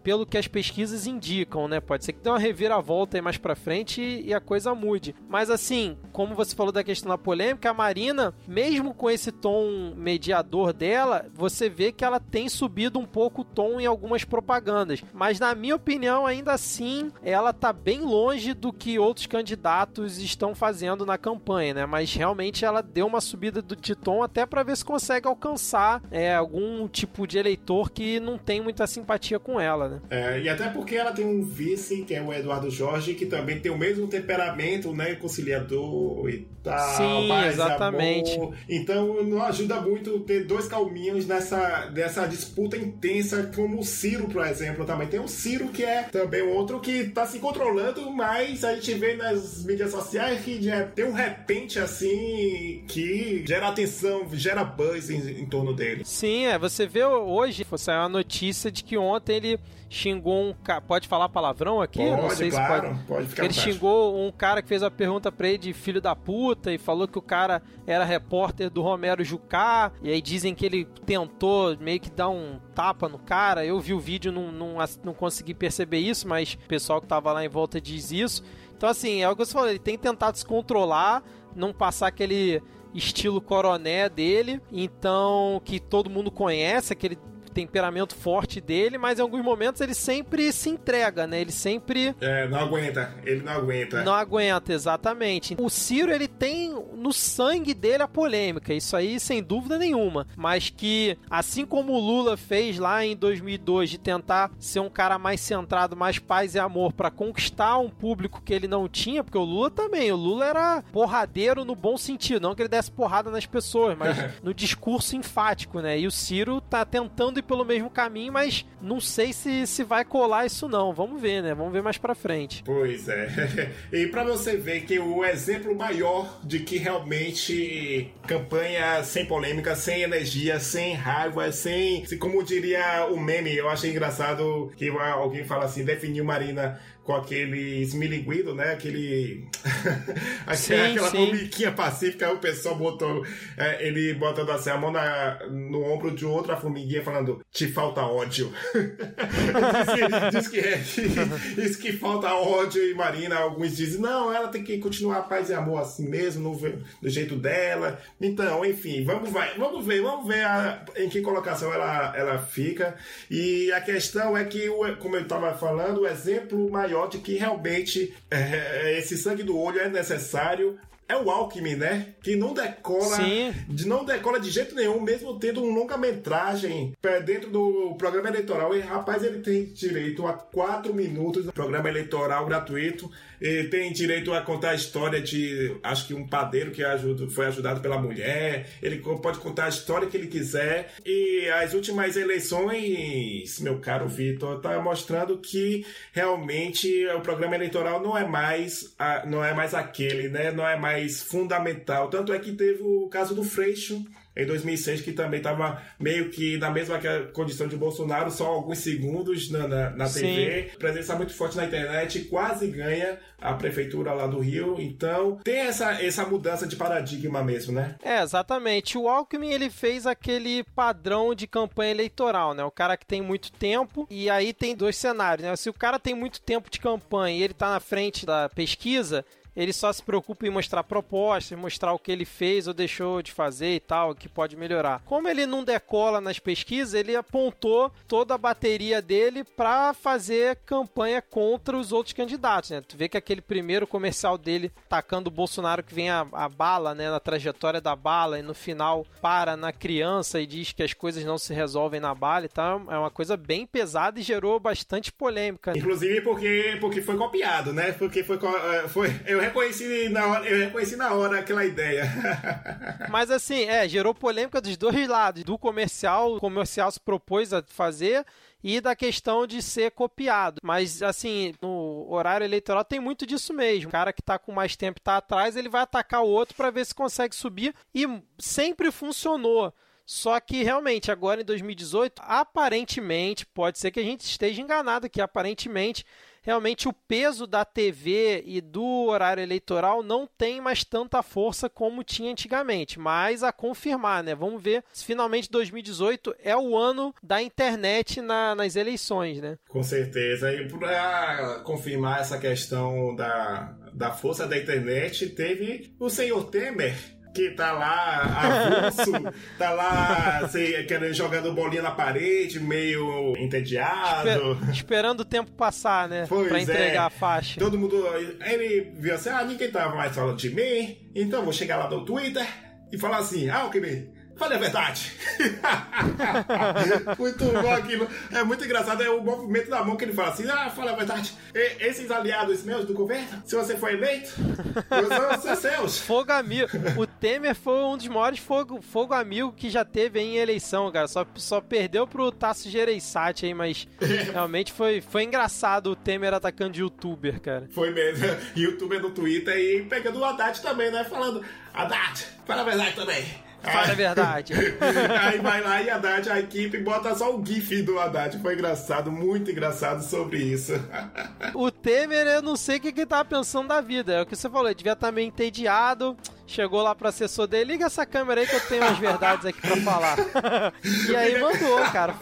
pelo que as pesquisas indicam, né? Pode ser que dê uma reviravolta aí mais pra frente e a coisa mude. Mas assim, como você falou da questão da polêmica, a Marina, mesmo com esse tom mediador dela, você vê que ela tem subido um pouco o tom em algumas propagandas. Mas na minha opinião, ainda assim, ela tá bem longe do que outros candidatos estão fazendo na campanha, né? Mas realmente ela deu uma subida de tom até para ver se consegue alcançar é, algum tipo de eleitor que não tem muita simpatia com ela, né? É, e até porque ela tem um vice, que é o Eduardo Jorge, que também tem o mesmo temperamento, né? Conciliador e tal. Sim, exatamente. Amor. Então não ajuda muito ter dois calminhos nessa, nessa disputa intensa, como o Ciro, por exemplo, também. Tem o Ciro, que é também outro que tá se controlando, mas a gente vê nas mídias sociais que já tem um repente assim que gera atenção, gera buzz em, em torno dele. Sim, é, você você vê hoje, saiu a notícia de que ontem ele xingou um cara. Pode falar palavrão aqui? Pode, não sei claro, se pode. pode ficar ele xingou um cara que fez a pergunta pra ele de filho da puta e falou que o cara era repórter do Romero Jucá. E aí dizem que ele tentou meio que dar um tapa no cara. Eu vi o vídeo, não, não, não consegui perceber isso, mas o pessoal que tava lá em volta diz isso. Então, assim, é o que você falou, ele tem tentado se controlar, não passar aquele estilo coroné dele, então que todo mundo conhece, aquele temperamento forte dele, mas em alguns momentos ele sempre se entrega, né? Ele sempre. É, não aguenta. Ele não aguenta. Não aguenta, exatamente. O Ciro, ele tem no sangue dele a polêmica, isso aí sem dúvida nenhuma. Mas que, assim como o Lula fez lá em 2002 de tentar ser um cara mais centrado, mais paz e amor para conquistar um público que ele não tinha, porque o Lula também, o Lula era porradeiro no bom sentido, não que ele desse porrada nas pessoas, mas no discurso enfático, né? E o Ciro tá tentando ir pelo mesmo caminho, mas não sei se, se vai colar isso não. Vamos ver, né? Vamos ver mais pra frente. Pois é. e para você ver que o exemplo maior de que realmente campanha sem polêmica, sem energia, sem raiva, sem. Como diria o meme, eu achei engraçado que alguém fala assim: definiu Marina com aquele esmilinguido, né? Aquele. sim, aquela sim. formiguinha pacífica, o pessoal botou. É, ele botando assim a mão na, no ombro de outra formiguinha, falando: te falta ódio. diz, que, diz que é. Diz que falta ódio e Marina, alguns dizem: não, ela tem que continuar paz e amor assim mesmo, no, do jeito dela. Então, enfim, vamos, vai, vamos ver, vamos ver a, em que colocação ela, ela fica. E a questão é que, como eu estava falando, o exemplo maior maior de que realmente é, esse sangue do olho é necessário é o Alckmin, né? Que não decola, Sim. de, não decola de jeito nenhum, mesmo tendo um longa-metragem dentro do programa eleitoral. E rapaz, ele tem direito a quatro minutos do programa eleitoral gratuito. Ele tem direito a contar a história de, acho que um padeiro que ajuda, foi ajudado pela mulher. Ele pode contar a história que ele quiser. E as últimas eleições, meu caro Vitor, tá mostrando que realmente o programa eleitoral não é mais, não é mais aquele, né? Não é mais fundamental. Tanto é que teve o caso do Freixo em 2006, que também estava meio que na mesma condição de Bolsonaro, só alguns segundos na, na, na TV, presença muito forte na internet, quase ganha a prefeitura lá do Rio. Então, tem essa, essa mudança de paradigma mesmo, né? É, exatamente. O Alckmin, ele fez aquele padrão de campanha eleitoral, né? O cara que tem muito tempo, e aí tem dois cenários, né? Se o cara tem muito tempo de campanha e ele tá na frente da pesquisa, ele só se preocupa em mostrar propostas, mostrar o que ele fez ou deixou de fazer e tal, que pode melhorar. Como ele não decola nas pesquisas, ele apontou toda a bateria dele para fazer campanha contra os outros candidatos, né? Tu vê que aquele primeiro comercial dele tacando o Bolsonaro que vem a, a bala, né, na trajetória da bala e no final para na criança e diz que as coisas não se resolvem na bala e tal, é uma coisa bem pesada e gerou bastante polêmica. Inclusive porque porque foi copiado, né? Porque foi é, foi eu reconheci na hora, eu reconheci na hora aquela ideia. Mas assim, é, gerou polêmica dos dois lados. Do comercial, o comercial se propôs a fazer e da questão de ser copiado. Mas, assim, no horário eleitoral tem muito disso mesmo. O cara que está com mais tempo está atrás, ele vai atacar o outro para ver se consegue subir e sempre funcionou. Só que realmente, agora em 2018, aparentemente, pode ser que a gente esteja enganado que aparentemente realmente o peso da TV e do horário eleitoral não tem mais tanta força como tinha antigamente, mas a confirmar, né? Vamos ver se finalmente 2018 é o ano da internet na, nas eleições, né? Com certeza. E para confirmar essa questão da, da força da internet, teve o senhor Temer que tá lá avulso, tá lá sei, querendo jogando bolinha na parede, meio entediado. Esper, esperando o tempo passar, né? Pois pra entregar é. a faixa. Todo mundo. Ele viu assim: ah, ninguém tava mais falando de mim, então vou chegar lá no Twitter e falar assim: ah, o que Fale a verdade. muito bom aquilo. É muito engraçado. É o movimento da mão que ele fala assim: ah, fala a verdade. E, esses aliados meus do governo, se você for eleito, ser seus. Fogo amigo. O Temer foi um dos maiores fogo, fogo amigo que já teve em eleição, cara. Só, só perdeu pro Tasso Gereissati aí, mas realmente foi, foi engraçado o Temer atacando youtuber, cara. Foi mesmo. Youtuber no Twitter e pegando o Haddad também, né? Falando: Haddad, fala a verdade também. Fala a verdade. Aí vai lá e Haddad, a equipe, bota só o GIF do Haddad. Foi engraçado, muito engraçado sobre isso. o Temer, eu não sei o que ele tava pensando da vida. É o que você falou, ele devia estar meio entediado. Chegou lá pro assessor dele, liga essa câmera aí que eu tenho umas verdades aqui pra falar. e aí mandou, cara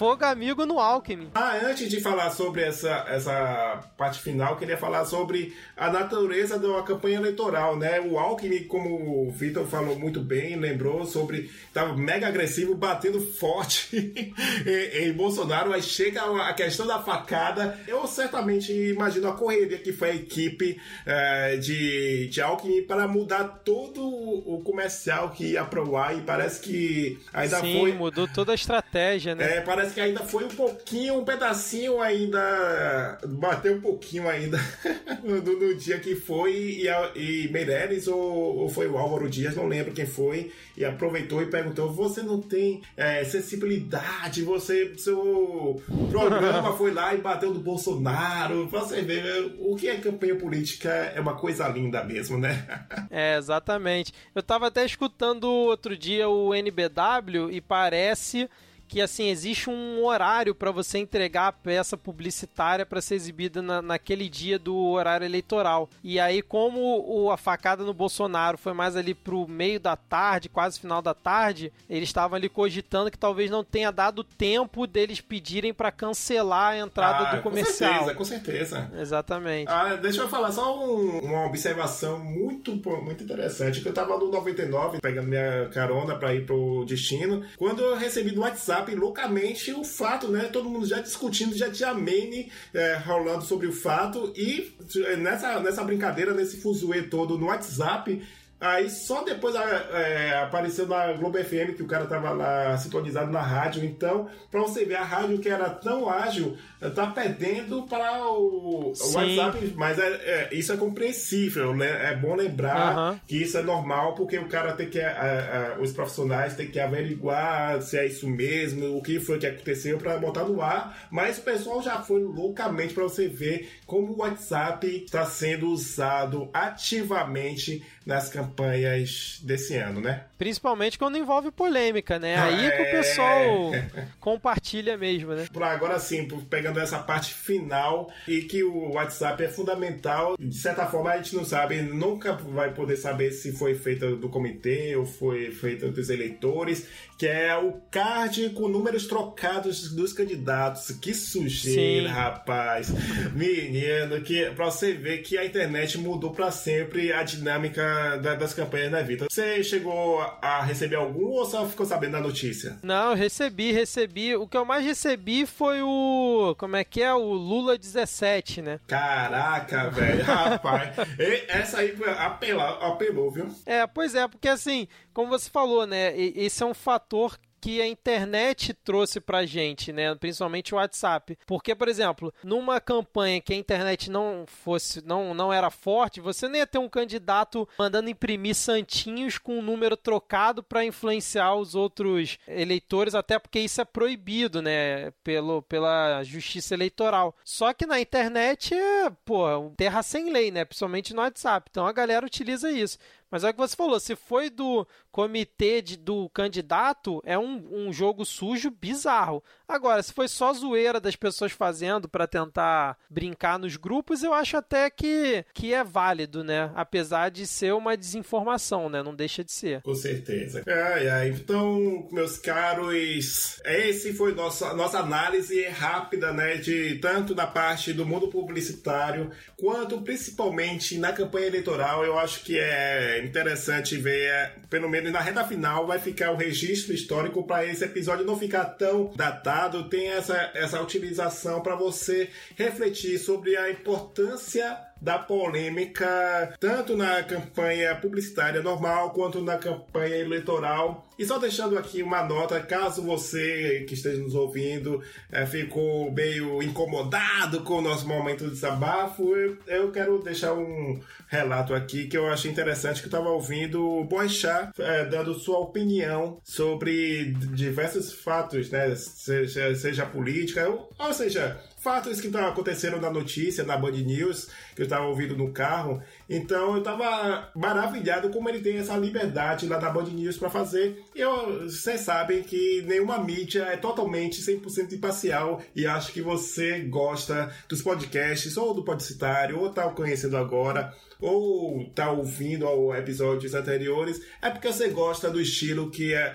Fogo amigo no Alckmin. Ah, antes de falar sobre essa, essa parte final, queria falar sobre a natureza da campanha eleitoral, né? O Alckmin, como o Vitor falou muito bem, lembrou sobre. estava mega agressivo, batendo forte em, em, Bolsonaro, aí chega a questão da facada. Eu certamente imagino a correria que foi a equipe é, de, de Alckmin para mudar todo o comercial que ia pro ar e parece que ainda Sim, foi. mudou toda a estratégia, né? É, parece parece que ainda foi um pouquinho, um pedacinho ainda. Bateu um pouquinho ainda no, no, dia que foi e, a, e Meirelles ou, ou, foi o Álvaro Dias, não lembro quem foi, e aproveitou e perguntou: Você não tem é, sensibilidade? Você, seu programa foi lá e bateu do Bolsonaro. Você vê o que é campanha política é uma coisa linda mesmo, né? é, exatamente. Eu tava até escutando outro dia o NBW e parece que assim existe um horário para você entregar a peça publicitária para ser exibida na, naquele dia do horário eleitoral. E aí, como o, a facada no Bolsonaro foi mais ali pro meio da tarde, quase final da tarde, eles estavam ali cogitando que talvez não tenha dado tempo deles pedirem para cancelar a entrada ah, do comercial. Com certeza, com certeza. Exatamente. Ah, deixa eu falar só um, uma observação muito, muito interessante. Que eu tava no 99 pegando minha carona para ir pro destino, quando eu recebi do WhatsApp WhatsApp loucamente o fato, né? Todo mundo já discutindo, já tinha meme é, rolando sobre o fato e nessa, nessa brincadeira, nesse fuzuê todo no WhatsApp, Aí só depois é, apareceu na Globo FM que o cara tava lá sintonizado na rádio. Então, para você ver, a rádio que era tão ágil tá perdendo para o, o WhatsApp. Mas é, é, isso é compreensível, né? É bom lembrar uhum. que isso é normal, porque o cara tem que. A, a, os profissionais têm que averiguar se é isso mesmo, o que foi que aconteceu para botar no ar. Mas o pessoal já foi loucamente para você ver como o WhatsApp está sendo usado ativamente nas campanhas desse ano, né? Principalmente quando envolve polêmica, né? Aí é que o É. pessoal compartilha mesmo, né? Por agora sim, pegando essa parte final e que o WhatsApp é fundamental. De certa forma, a gente não sabe, nunca vai poder saber se foi feita do comitê ou foi feita dos eleitores, que é o card com números trocados dos candidatos. Que sujeira, Sim. rapaz. Menino, que pra você ver que a internet mudou pra sempre a dinâmica da- das campanhas, né, Vitor? Você chegou a receber algum ou só ficou sabendo da notícia? Não, eu recebi, recebi. O que eu mais recebi foi o. Como é que é? O Lula 17, né? Caraca, velho, rapaz. E- Essa aí apela- apelou, viu? É, pois é, porque assim, como você falou, né? Esse é um fator que a internet trouxe pra gente, né? Principalmente o WhatsApp. Porque, por exemplo, numa campanha que a internet não fosse, não, não era forte, você nem ia ter um candidato mandando imprimir santinhos com um número trocado pra influenciar os outros eleitores, até porque isso é proibido, né? Pelo, pela justiça eleitoral. Só que na internet é, pô, terra sem lei, né? Principalmente no WhatsApp. Então a galera utiliza isso. Mas é o que você falou, se foi do comitê de- do candidato, é um, um jogo sujo bizarro. Agora, se foi só zoeira das pessoas fazendo pra tentar brincar nos grupos, eu acho até que, que é válido, né? Apesar de ser uma desinformação, né? Não deixa de ser. Com certeza. Ai, ai. Então, meus caros, esse foi nossa, nossa análise rápida, né? De tanto da parte do mundo publicitário, quanto principalmente na campanha eleitoral. Eu acho que é interessante ver, é, pelo menos na reta final, vai ficar o registro histórico para esse episódio não ficar tão datado. Tem essa, essa utilização para você refletir sobre a importância da polêmica, tanto na campanha publicitária normal quanto na campanha eleitoral. E só deixando aqui uma nota, caso você que esteja nos ouvindo eh, ficou meio incomodado com o nosso momento de desabafo, eu, eu quero deixar um relato aqui que eu achei interessante, que eu estava ouvindo o Boechat eh, dando sua opinião sobre diversos fatos, né? Seja, seja política, ou, ou seja, fatos que estão acontecendo na notícia, na Band News, que eu estava ouvindo no carro. Então eu estava maravilhado como ele tem essa liberdade lá da Band News para fazer. E vocês sabem que nenhuma mídia é totalmente 100% imparcial e acho que você gosta dos podcasts ou do Podcitário ou tá conhecendo agora ou tá ouvindo episódios anteriores, é porque você gosta do estilo que é,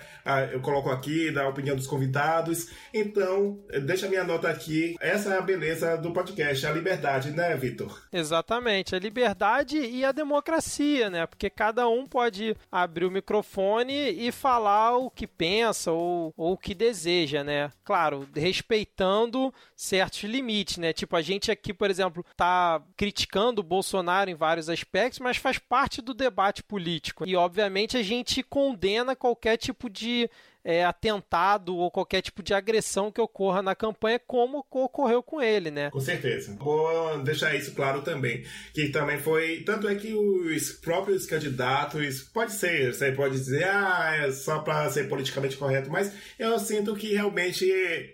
eu coloco aqui, da opinião dos convidados. Então, deixa minha nota aqui. Essa é a beleza do podcast, a liberdade, né, Vitor? Exatamente, a liberdade e a democracia, né? Porque cada um pode abrir o microfone e falar o que pensa ou, ou o que deseja, né? Claro, respeitando certos limites, né? Tipo, a gente aqui, por exemplo, tá criticando o Bolsonaro em vários aspectos, mas faz parte do debate político. E, obviamente, a gente condena qualquer tipo de é, atentado ou qualquer tipo de agressão que ocorra na campanha, como ocorreu com ele, né? Com certeza. Vou deixar isso claro também. Que também foi. Tanto é que os próprios candidatos. Pode ser, você pode dizer, ah, é só para ser politicamente correto, mas eu sinto que realmente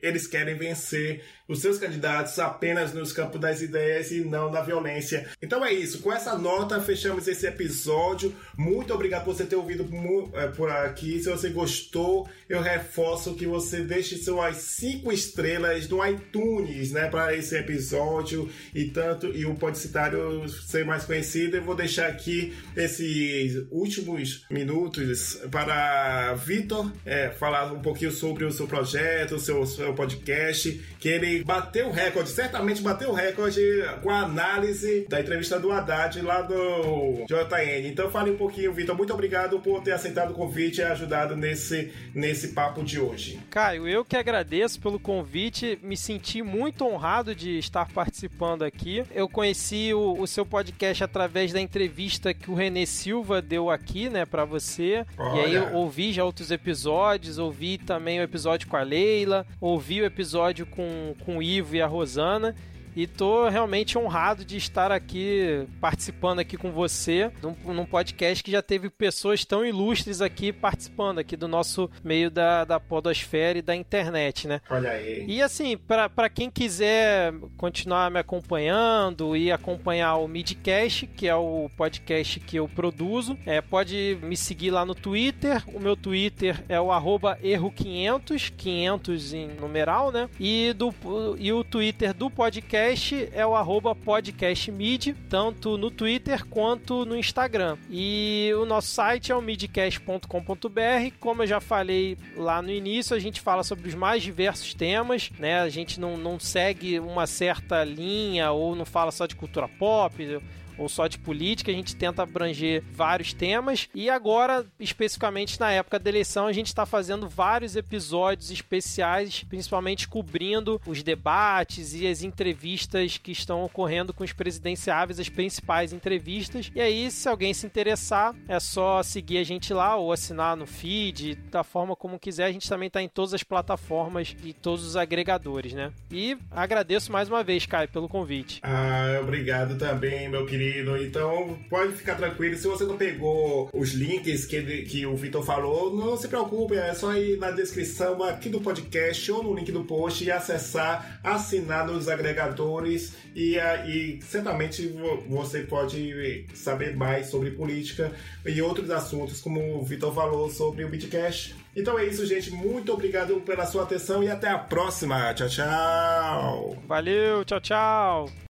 eles querem vencer os seus candidatos apenas nos campos das ideias e não na violência. Então é isso. Com essa nota, fechamos esse episódio. Muito obrigado por você ter ouvido eh, por aqui. Se você gostou, eu reforço que você deixe suas cinco estrelas no iTunes, né, para esse episódio e tanto e o Podcitário ser mais conhecido. Eu vou deixar aqui esses últimos minutos para Vitor eh, falar um pouquinho sobre o seu projeto, o seu, seu podcast, que ele bateu o recorde, certamente bateu o recorde com a análise da entrevista do Haddad lá do JN. Então fale um pouquinho, Vitor. Muito obrigado por ter aceitado o convite e ajudado nesse, nesse papo de hoje. Caio, eu que agradeço pelo convite, me senti muito honrado de estar participando aqui. Eu conheci o, o seu podcast através da entrevista que o Renê Silva deu aqui, né, pra você. E aí eu Olha. ouvi já outros episódios, ouvi também o episódio com a Leila, ouvi o episódio com, com o Ivo e a Rosana. E tô realmente honrado de estar aqui participando aqui com você num, num podcast que já teve pessoas tão ilustres aqui participando aqui do nosso meio da, da podosfera e da internet, né? Olha aí. E assim, para quem quiser continuar me acompanhando e acompanhar o Midcast, que é o podcast que eu produzo, é, pode me seguir lá no Twitter. O meu Twitter é o erro500, 500 em numeral, né? E, do, e o Twitter do podcast é o podcastmid, tanto no Twitter quanto no Instagram. E o nosso site é o midcast.com.br. Como eu já falei lá no início, a gente fala sobre os mais diversos temas, né? A gente não, não segue uma certa linha ou não fala só de cultura pop ou só de política, a gente tenta abranger vários temas. E agora, especificamente na época da eleição, a gente está fazendo vários episódios especiais, principalmente cobrindo os debates e as entrevistas que estão ocorrendo com os presidenciáveis, as principais entrevistas. E aí, se alguém se interessar, é só seguir a gente lá ou assinar no feed, da forma como quiser. A gente também está em todas as plataformas e todos os agregadores, né? E agradeço mais uma vez, Caio, pelo convite. Ah, obrigado também, meu querido Então pode ficar tranquilo. Se você não pegou os links que, que o Vitor falou, não se preocupe. É só ir na descrição aqui do podcast ou no link do post e acessar, assinar nos agregadores. E, e certamente você pode saber mais sobre política e outros assuntos, como o Vitor falou sobre o Bitcash. Então é isso, gente. Muito obrigado pela sua atenção e até a próxima. Tchau, tchau. Valeu, tchau, tchau.